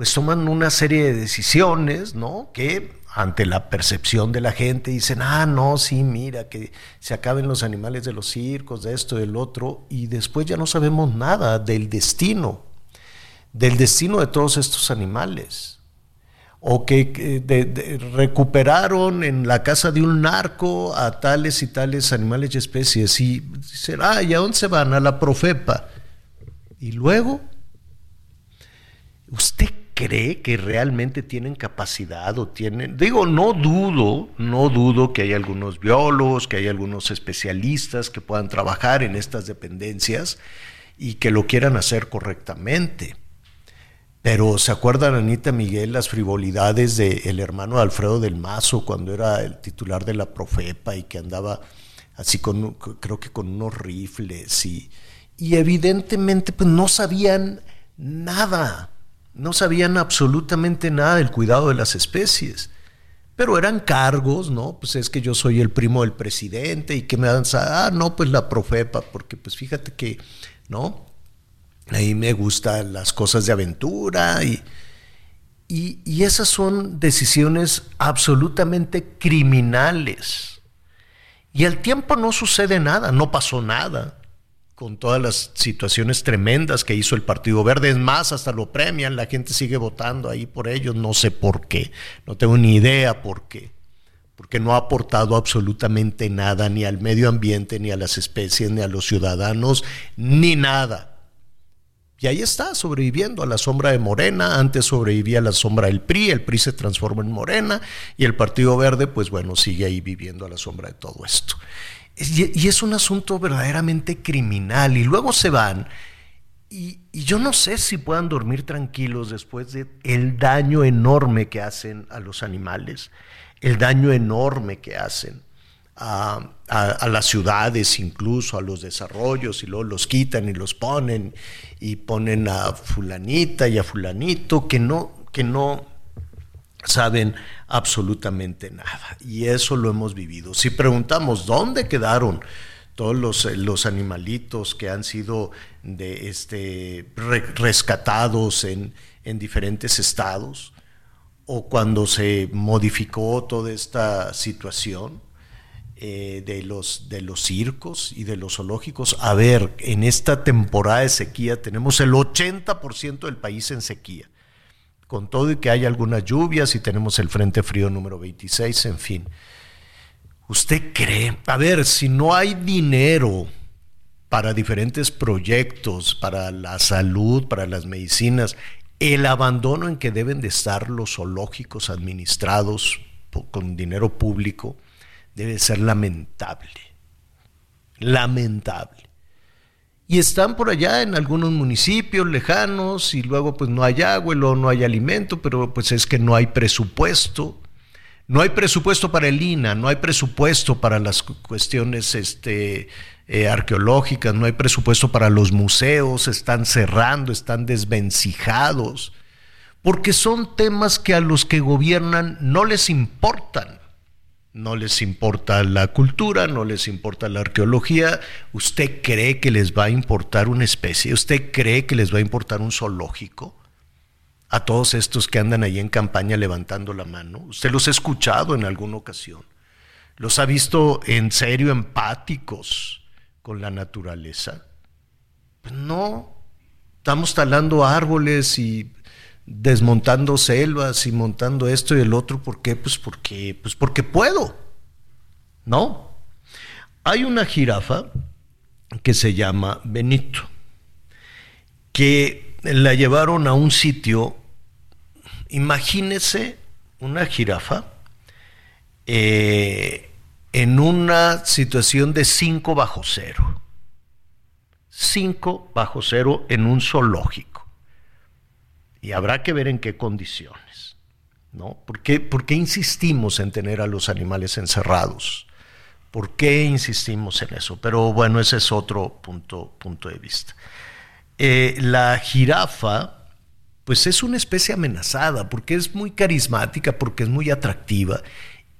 pues toman una serie de decisiones, ¿no? Que ante la percepción de la gente dicen, ah, no, sí, mira, que se acaben los animales de los circos, de esto, del otro, y después ya no sabemos nada del destino, del destino de todos estos animales. O que recuperaron en la casa de un narco a tales y tales animales y especies. Y dicen, ah, ¿y a dónde se van? A la profepa. Y luego, ¿usted cree que realmente tienen capacidad o tienen, digo, no dudo, no dudo que hay algunos biólogos, que hay algunos especialistas que puedan trabajar en estas dependencias y que lo quieran hacer correctamente. Pero ¿se acuerdan, Anita Miguel, las frivolidades del hermano de Alfredo del Mazo cuando era el titular de la Profepa y que andaba así con, creo que con unos rifles y, y evidentemente pues no sabían nada no sabían absolutamente nada del cuidado de las especies. Pero eran cargos, ¿no? Pues es que yo soy el primo del presidente y que me dan, ah, no, pues la profepa, porque pues fíjate que, ¿no? Ahí me gustan las cosas de aventura y, y, y esas son decisiones absolutamente criminales. Y al tiempo no sucede nada, no pasó nada con todas las situaciones tremendas que hizo el Partido Verde. Es más, hasta lo premian, la gente sigue votando ahí por ellos, no sé por qué, no tengo ni idea por qué, porque no ha aportado absolutamente nada ni al medio ambiente, ni a las especies, ni a los ciudadanos, ni nada. Y ahí está, sobreviviendo a la sombra de Morena, antes sobrevivía a la sombra del PRI, el PRI se transforma en Morena y el Partido Verde, pues bueno, sigue ahí viviendo a la sombra de todo esto. Y, es un asunto verdaderamente criminal. Y luego se van. Y, yo no sé si puedan dormir tranquilos después de el daño enorme que hacen a los animales, el daño enorme que hacen a, las ciudades, incluso a los desarrollos, y luego los quitan y los ponen, y ponen a fulanita y a fulanito que no, que no saben absolutamente nada. Y eso lo hemos vivido. Si preguntamos dónde quedaron todos los, eh, los animalitos que han sido este, rescatados en, en diferentes estados, o cuando se modificó toda esta situación, eh, de, los, de los circos y de los zoológicos. A ver, en esta temporada de sequía tenemos el 80% del país en sequía con todo y que hay algunas lluvias y tenemos el Frente Frío número 26, en fin. ¿Usted cree? A ver, si no hay dinero para diferentes proyectos, para la salud, para las medicinas, el abandono en que deben de estar los zoológicos administrados con dinero público debe ser lamentable. Lamentable y están por allá en algunos municipios lejanos y luego pues no hay agua y luego no hay alimento, pero pues es que no hay presupuesto. No hay presupuesto para el INA, no hay presupuesto para las cuestiones este, eh, arqueológicas, no hay presupuesto para los museos, están cerrando, están desvencijados, porque son temas que a los que gobiernan no les importan. No les importa la cultura, no les importa la arqueología. ¿Usted cree que les va a importar una especie? ¿Usted cree que les va a importar un zoológico? A todos estos que andan ahí en campaña levantando la mano. ¿Usted los ha escuchado en alguna ocasión? ¿Los ha visto en serio empáticos con la naturaleza? Pues no. Estamos talando árboles y desmontando selvas y montando esto y el otro. ¿Por qué? Pues porque, pues porque puedo. ¿No? Hay una jirafa que se llama Benito, que la llevaron a un sitio, imagínese una jirafa eh, en una situación de 5 bajo cero. 5 bajo cero en un zoológico. Y habrá que ver en qué condiciones. ¿no? ¿Por qué, insistimos en tener a los animales encerrados? ¿Por qué insistimos en eso? Pero bueno, ese es otro punto, punto de vista. Eh, la jirafa, pues es una especie amenazada porque es muy carismática, porque es muy atractiva.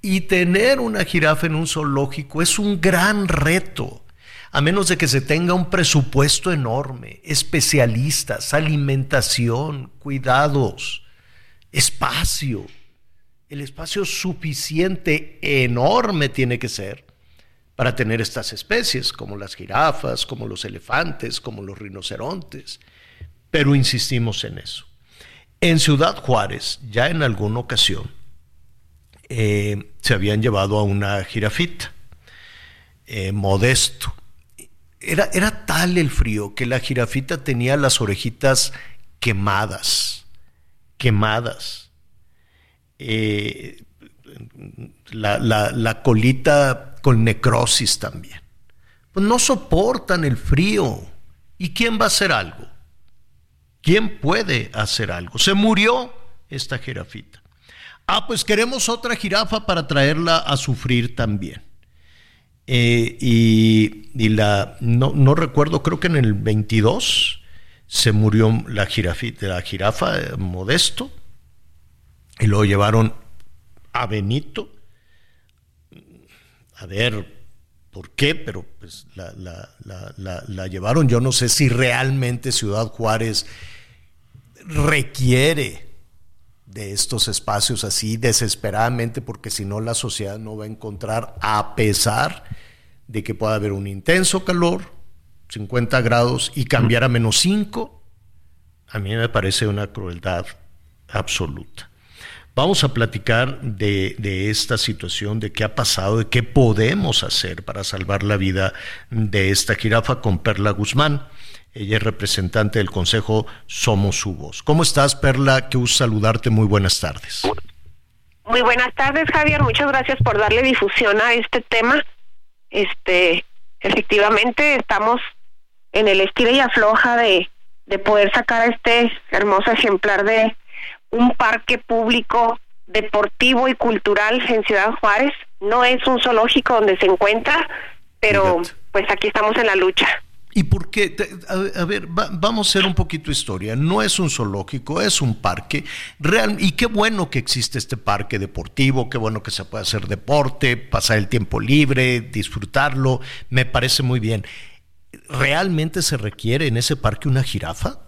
Y tener una jirafa en un zoológico es un gran reto. A menos de que se tenga un presupuesto enorme, especialistas, alimentación, cuidados, espacio. El espacio suficiente, enorme tiene que ser para tener estas especies, como las jirafas, como los elefantes, como los rinocerontes. Pero insistimos en eso. En Ciudad Juárez, ya en alguna ocasión, eh, se habían llevado a una jirafita, eh, modesto. Era, era tal el frío que la jirafita tenía las orejitas quemadas, quemadas. Eh, la, la, colita con necrosis también. Pues no soportan el frío. ¿Y quién va a hacer algo? ¿Quién puede hacer algo? Se murió esta jirafita. Ah, pues queremos otra jirafa para traerla a sufrir también. Eh, y, la, no, recuerdo, creo que en el 22 se murió la, jirafita, la jirafa eh, Modesto y lo llevaron a Benito. A ver por qué, pero pues la, la llevaron. Yo no sé si realmente Ciudad Juárez requiere de estos espacios así desesperadamente, porque si no la sociedad no va a encontrar, a pesar de que pueda haber un intenso calor, 50 grados, y cambiar a menos 5, a mí me parece una crueldad absoluta. Vamos a platicar de, de, esta situación, de qué ha pasado, de qué podemos hacer para salvar la vida de esta jirafa con Perla Guzmán. Ella es representante del Consejo Somos Su Voz. ¿Cómo estás, Perla? Qué gusto saludarte. Muy buenas tardes. Muy buenas tardes, Javier. Muchas gracias por darle difusión a este tema. Este, efectivamente, estamos en el estilo y afloja de, de poder sacar a este hermoso ejemplar de un parque público deportivo y cultural en Ciudad Juárez. No es un zoológico donde se encuentra, pero pues aquí estamos en la lucha. ¿Y por qué? A, ver, vamos a hacer un poquito historia. No es un zoológico, es un parque. Real, y qué bueno que existe este parque deportivo, qué bueno que se puede hacer deporte, pasar el tiempo libre, disfrutarlo. Me parece muy bien. ¿Realmente se requiere en ese parque una jirafa?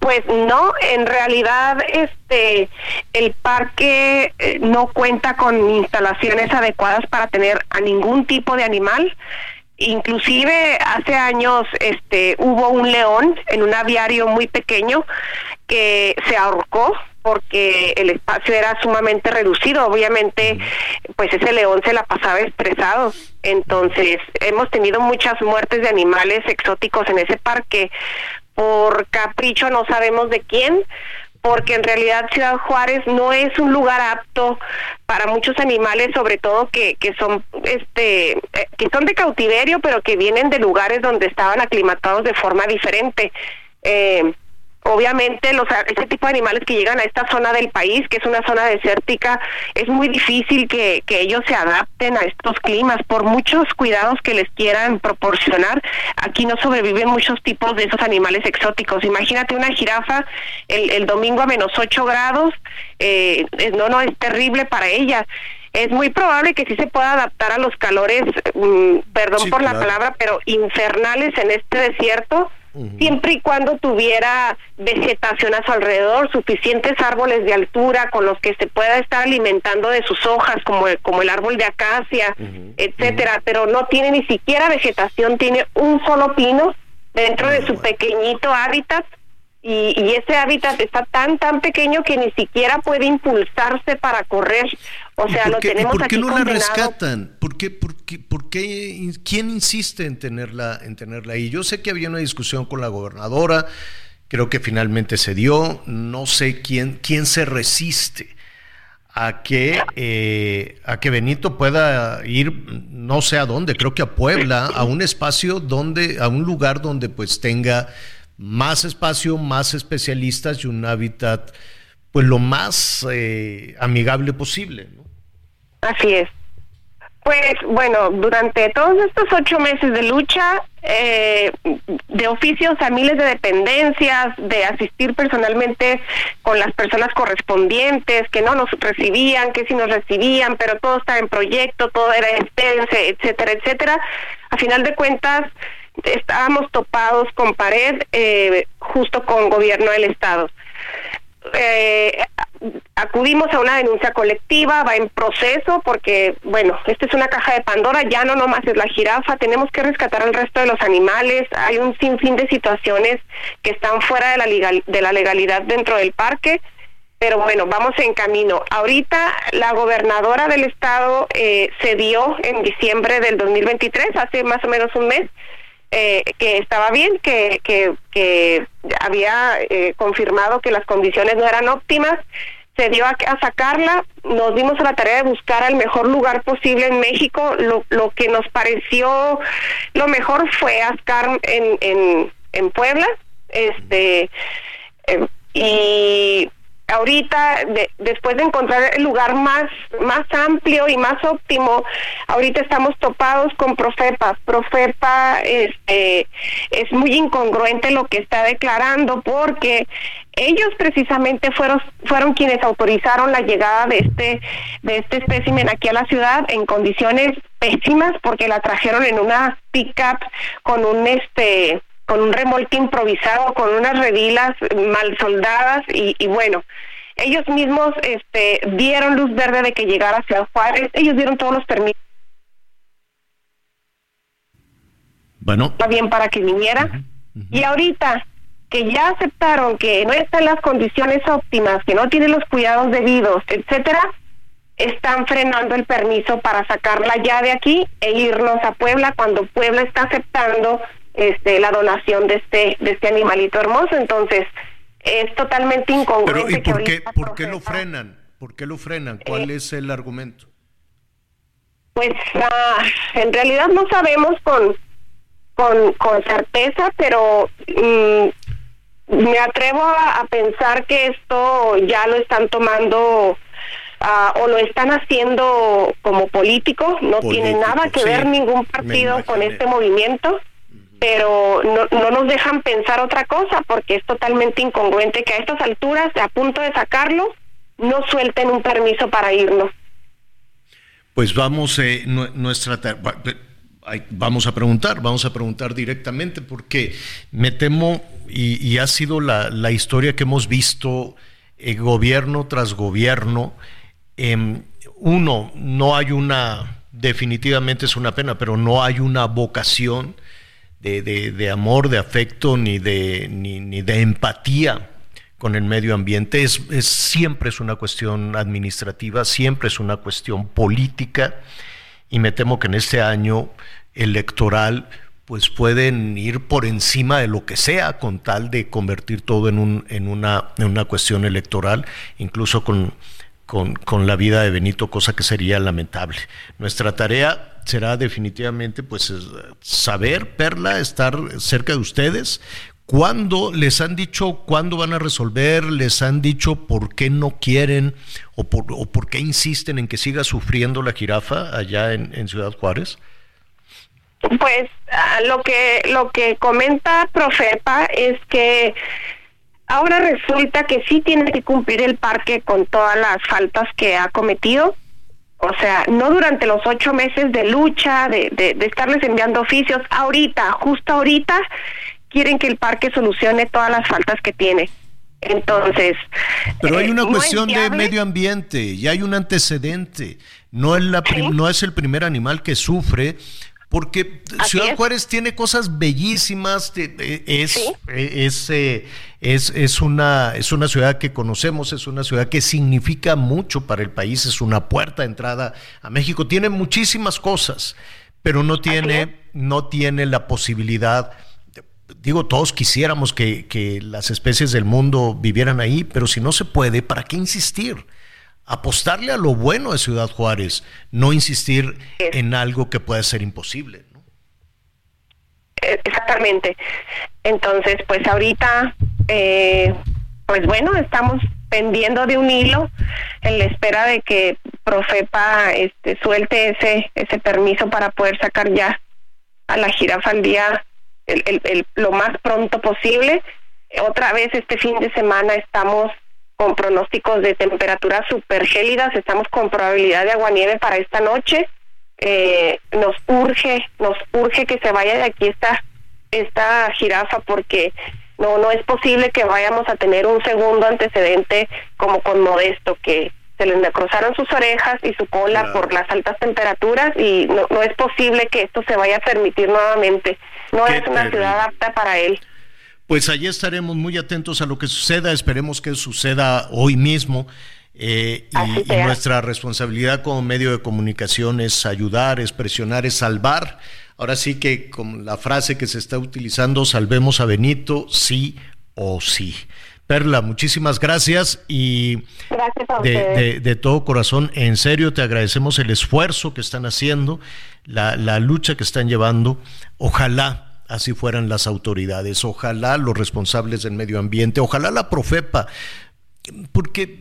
Pues no, en realidad este el parque eh, no cuenta con instalaciones adecuadas para tener a ningún tipo de animal. Inclusive hace años este hubo un león en un aviario muy pequeño que se ahorcó porque el espacio era sumamente reducido. Obviamente, pues ese león se la pasaba estresado. Entonces, hemos tenido muchas muertes de animales exóticos en ese parque por capricho, no sabemos de quién, porque en realidad Ciudad Juárez no es un lugar apto para muchos animales, sobre todo que, que son este eh, que son de cautiverio, pero que vienen de lugares donde estaban aclimatados de forma diferente. Eh, obviamente los ese tipo de animales que llegan a esta zona del país que es una zona desértica es muy difícil que, que ellos se adapten a estos climas. Por muchos cuidados que les quieran proporcionar aquí no sobreviven muchos tipos de esos animales exóticos. Imagínate una jirafa el, el domingo a menos 8 grados eh, no no es terrible para ella. Es muy probable que sí se pueda adaptar a los calores, mm, perdón por la palabra, pero infernales en este desierto, siempre y cuando tuviera vegetación a su alrededor, suficientes árboles de altura con los que se pueda estar alimentando de sus hojas, como el, como el árbol de acacia, etcétera, pero no tiene ni siquiera vegetación, tiene un solo pino dentro de su pequeñito hábitat y, y, ese hábitat está tan tan pequeño que ni siquiera puede impulsarse para correr. O sea, lo tenemos ¿por qué no la rescatan? ¿Por qué, por qué, por qué, quién insiste en tenerla, en tenerla ahí? Yo sé que había una discusión con la gobernadora, creo que finalmente se dio, no sé quién, quién se resiste a que, eh, a que Benito pueda ir, no sé a dónde, creo que a Puebla, a un espacio donde, a un lugar donde pues tenga más espacio, más especialistas y un hábitat pues lo más eh, amigable posible. ¿no? Así es. Pues bueno, durante todos estos ocho meses de lucha, eh, de oficios a miles de dependencias, de asistir personalmente con las personas correspondientes, que no nos recibían, que sí nos recibían, pero todo estaba en proyecto, todo era extense, etcétera, etcétera. A final de cuentas, estábamos topados con pared eh, justo con gobierno del Estado eh, acudimos a una denuncia colectiva, va en proceso porque, bueno, esta es una caja de Pandora, ya no nomás es la jirafa, tenemos que rescatar al resto de los animales, hay un sinfín de situaciones que están fuera de la, legal, de la legalidad dentro del parque, pero bueno, vamos en camino. Ahorita la gobernadora del estado eh, se en diciembre del 2023, hace más o menos un mes, eh, que estaba bien, que, que, que había eh, confirmado que las condiciones no eran óptimas, se dio a, sacarla, nos dimos a la tarea de buscar el mejor lugar posible en México, lo, lo que nos pareció lo mejor fue Ascar en, en, en Puebla, este, eh, y ahorita después de encontrar el lugar más más amplio y más óptimo ahorita estamos topados con Profepa. Profepa este es muy incongruente lo que está declarando porque ellos precisamente fueron fueron quienes autorizaron la llegada de este de este espécimen aquí a la ciudad en condiciones pésimas porque la trajeron en una pickup con un este con un remolque improvisado, con unas redilas mal soldadas y, y bueno, ellos mismos este, dieron luz verde de que llegara a Ciudad Juárez, ellos dieron todos los permisos. Bueno. Está bien para que viniera. Y ahorita que ya aceptaron que no están las condiciones óptimas, que no tienen los cuidados debidos, etcétera, están frenando el permiso para sacarla ya de aquí e irnos a Puebla cuando Puebla está aceptando este, la donación de este, de este animalito hermoso. Entonces, es totalmente incongruente. Pero, ¿y por, qué, por qué lo frenan? ¿Por qué lo frenan? ¿Cuál eh, es el argumento? Pues ah, en realidad no sabemos con, con, con certeza, pero mm, me atrevo a, pensar que esto ya lo están tomando ah, o lo están haciendo como político, no tiene nada que ver ningún partido con este movimiento pero no, no nos dejan pensar otra cosa porque es totalmente incongruente que a estas alturas, a punto de sacarlo, no suelten un permiso para irnos. Pues vamos, eh, nuestra vamos a preguntar, vamos a preguntar directamente porque me temo y, ha sido la, la, historia que hemos visto eh, gobierno tras gobierno. Em, uno, no hay una, definitivamente es una pena, pero no hay una vocación de, amor, de afecto, ni de, ni, de empatía con el medio ambiente. Es, siempre es una cuestión administrativa, siempre es una cuestión política y me temo que en este año electoral pues pueden ir por encima de lo que sea con tal de convertir todo en, un, en, una, en una cuestión electoral, incluso con, con, con, la vida de Benito, cosa que sería lamentable. Nuestra tarea será definitivamente pues saber, Perla, estar cerca de ustedes. ¿Cuándo les han dicho cuándo van a resolver? ¿Les han dicho por qué no quieren o por, o por qué insisten en que siga sufriendo la jirafa allá en, Ciudad Juárez? Pues ah, lo que lo que comenta Profepa es que ahora resulta que sí tiene que cumplir el parque con todas las faltas que ha cometido o sea, no durante los ocho meses de lucha, de, de, estarles enviando oficios, ahorita, justo ahorita, quieren que el parque solucione todas las faltas que tiene. Entonces. Pero hay una cuestión de medio ambiente y hay un antecedente. No es, la no es el primer animal que sufre porque Ciudad Juárez tiene cosas bellísimas, es, es, eh, es, es, una, es una ciudad que conocemos, es una ciudad que significa mucho para el país, es una puerta de entrada a México, tiene muchísimas cosas, pero no tiene, no tiene la posibilidad digo, todos quisiéramos que, que, las especies del mundo vivieran ahí, pero si no se puede, ¿para qué insistir? Apostarle a lo bueno de Ciudad Juárez, no insistir en algo que pueda ser imposible. Eh, exactamente. Entonces, pues ahorita, eh, pues bueno, estamos pendiendo de un hilo en la espera de que Profepa este, suelte ese, ese permiso para poder sacar ya a la jirafa al día el, el, lo más pronto posible. Otra vez este fin de semana estamos con pronósticos de temperaturas super gélidas, estamos con probabilidad de aguanieve para esta noche. Eh, nos urge, nos urge que se vaya de aquí esta, esta jirafa porque no, no es posible que vayamos a tener un segundo antecedente como con Modesto, que se le necrosaron sus orejas y su cola por las altas temperaturas y no, no es posible que esto se vaya a permitir nuevamente. No es una ciudad apta para él. Pues allí estaremos muy atentos a lo que suceda, esperemos que suceda hoy mismo. Eh, y, nuestra responsabilidad como medio de comunicación es ayudar, es presionar, es salvar. Ahora sí que con la frase que se está utilizando, salvemos a Benito, sí o sí. Perla, muchísimas gracias y de, todo corazón, en serio te agradecemos el esfuerzo que están haciendo, la, la lucha que están llevando. Ojalá así fueran las autoridades, ojalá los responsables del medio ambiente, ojalá la Profepa, porque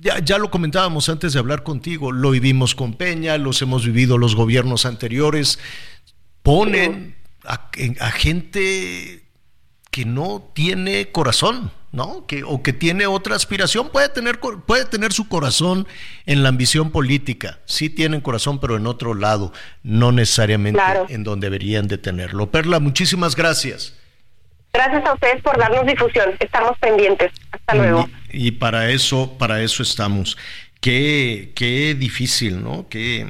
ya, ya, lo comentábamos antes de hablar contigo, lo vivimos con Peña, los hemos vivido los gobiernos anteriores, ponen a gente que no tiene corazón, ¿no? Que, o que tiene otra aspiración, puede tener, puede tener su corazón en la ambición política, sí tienen corazón, pero en otro lado, no necesariamente en donde deberían de tenerlo. Perla, muchísimas gracias. Gracias a ustedes por darnos difusión, estamos pendientes. Hasta luego. Y, para eso, para eso estamos. Qué, qué difícil, ¿no? Qué,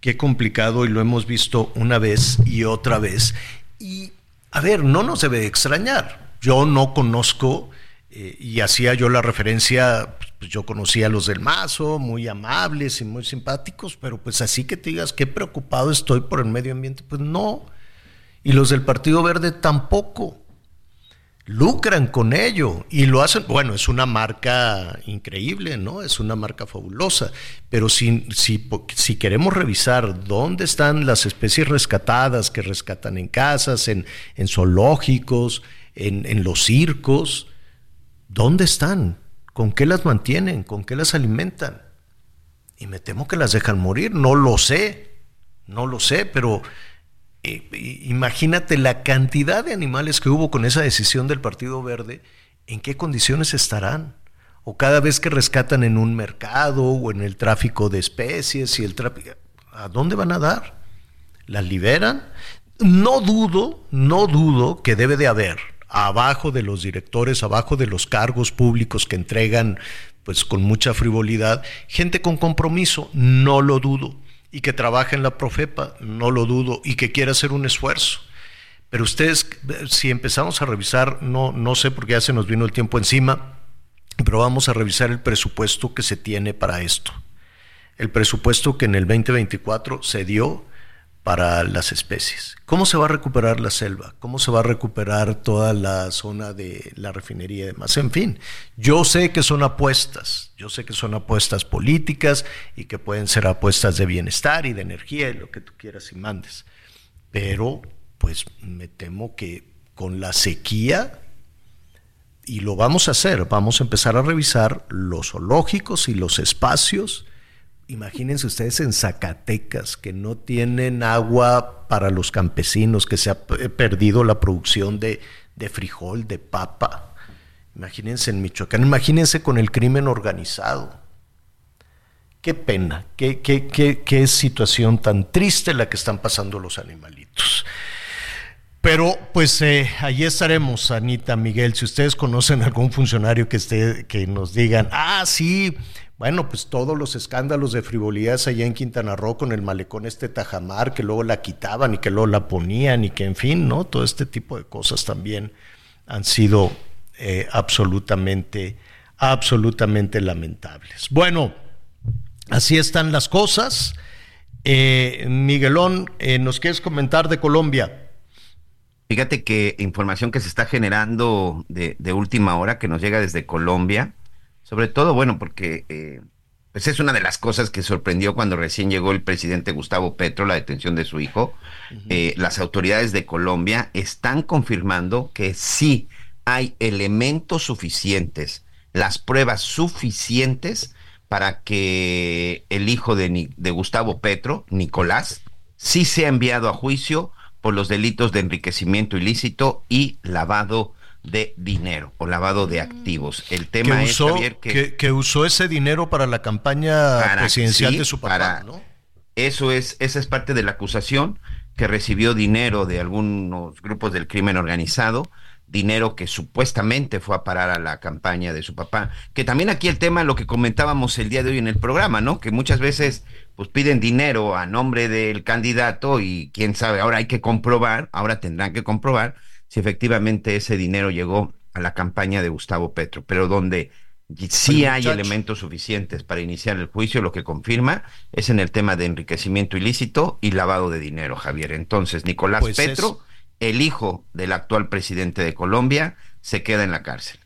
qué complicado y lo hemos visto una vez y otra vez. Y a ver, no nos debe extrañar. Yo no conozco, eh, y hacía yo la referencia, pues yo conocía a los del Mazo, muy amables y muy simpáticos, pero pues así que te digas qué preocupado estoy por el medio ambiente, pues no. Y los del Partido Verde tampoco lucran con ello y lo hacen, bueno, es una marca increíble, ¿no? Es una marca fabulosa, pero si, si, si queremos revisar dónde están las especies rescatadas que rescatan en casas, en, en zoológicos, en, en los circos, ¿dónde están? ¿Con qué las mantienen? ¿Con qué las alimentan? Y me temo que las dejan morir, no lo sé, no lo sé, pero imagínate la cantidad de animales que hubo con esa decisión del Partido Verde, ¿en qué condiciones estarán? O cada vez que rescatan en un mercado o en el tráfico de especies y el tráfico, ¿a dónde van a dar? ¿Las liberan? No dudo, no dudo que debe de haber abajo de los directores, abajo de los cargos públicos que entregan pues con mucha frivolidad, gente con compromiso, no lo dudo y que trabaje en la Profepa, no lo dudo, y que quiera hacer un esfuerzo. Pero ustedes, si empezamos a revisar, no, no sé porque ya se nos vino el tiempo encima, pero vamos a revisar el presupuesto que se tiene para esto. El presupuesto que en el 2024 se dio para las especies. ¿Cómo se va a recuperar la selva? ¿Cómo se va a recuperar toda la zona de la refinería y demás? En fin, yo sé que son apuestas, yo sé que son apuestas políticas y que pueden ser apuestas de bienestar y de energía y lo que tú quieras y mandes. Pero, pues me temo que con la sequía, y lo vamos a hacer, vamos a empezar a revisar los zoológicos y los espacios Imagínense ustedes en Zacatecas, que no tienen agua para los campesinos, que se ha perdido la producción de, frijol, de papa. Imagínense en Michoacán, imagínense con el crimen organizado. Qué pena, qué, qué, qué, qué situación tan triste la que están pasando los animalitos. Pero pues eh, allí estaremos, Anita, Miguel, si ustedes conocen algún funcionario que, esté, que nos digan, ah, sí, bueno, pues todos los escándalos de frivolidad allá en Quintana Roo con el malecón este Tajamar, que luego la quitaban y que luego la ponían y que en fin, ¿no? Todo este tipo de cosas también han sido eh, absolutamente, absolutamente lamentables. Bueno, así están las cosas. Eh, Miguelón, eh, ¿nos quieres comentar de Colombia? Fíjate que información que se está generando de última hora que nos llega desde Colombia sobre todo, bueno, porque eh, pues es una de las cosas que sorprendió cuando recién llegó el presidente Gustavo Petro, la detención de su hijo. Eh, las autoridades de Colombia están confirmando que sí hay elementos suficientes, las pruebas suficientes para que el hijo de, de Gustavo Petro, Nicolás, sí sea enviado a juicio por los delitos de enriquecimiento ilícito y lavado de dinero o lavado de activos. El tema es, Javier, que, usó ese dinero para la campaña presidencial de su papá, ¿no? Eso es, esa es parte de la acusación, que recibió dinero de algunos grupos del crimen organizado, dinero que supuestamente fue a parar a la campaña de su papá. Que también aquí el tema, lo que comentábamos el día de hoy en el programa, ¿no? Que muchas veces pues piden dinero a nombre del candidato y quién sabe, ahora hay que comprobar, ahora tendrán que comprobar si efectivamente ese dinero llegó a la campaña de Gustavo Petro, pero donde sí hay elementos suficientes para iniciar el juicio, lo que confirma es en el tema de enriquecimiento ilícito y lavado de dinero, Javier. Entonces, Nicolás pues Petro, el hijo del actual presidente de Colombia, se queda en la cárcel.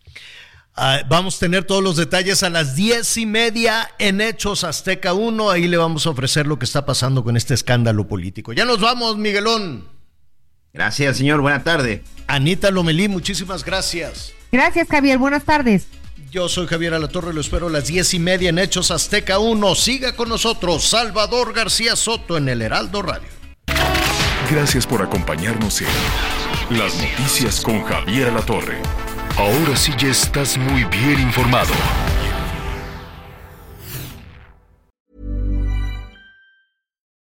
Ah, vamos a tener todos los detalles a las diez y media en Hechos Azteca 1. Ahí le vamos a ofrecer lo que está pasando con este escándalo político. Ya nos vamos, Miguelón. Gracias, señor. Buena tarde. Anita Lomelí, muchísimas gracias. Gracias, Javier. Buenas tardes. Yo soy Javier Alatorre, lo espero a las diez y media en Hechos Azteca 1. Siga con nosotros, Salvador García Soto en el Heraldo Radio. Gracias por acompañarnos en Las Noticias con Javier Alatorre. Ahora sí ya estás muy bien informado.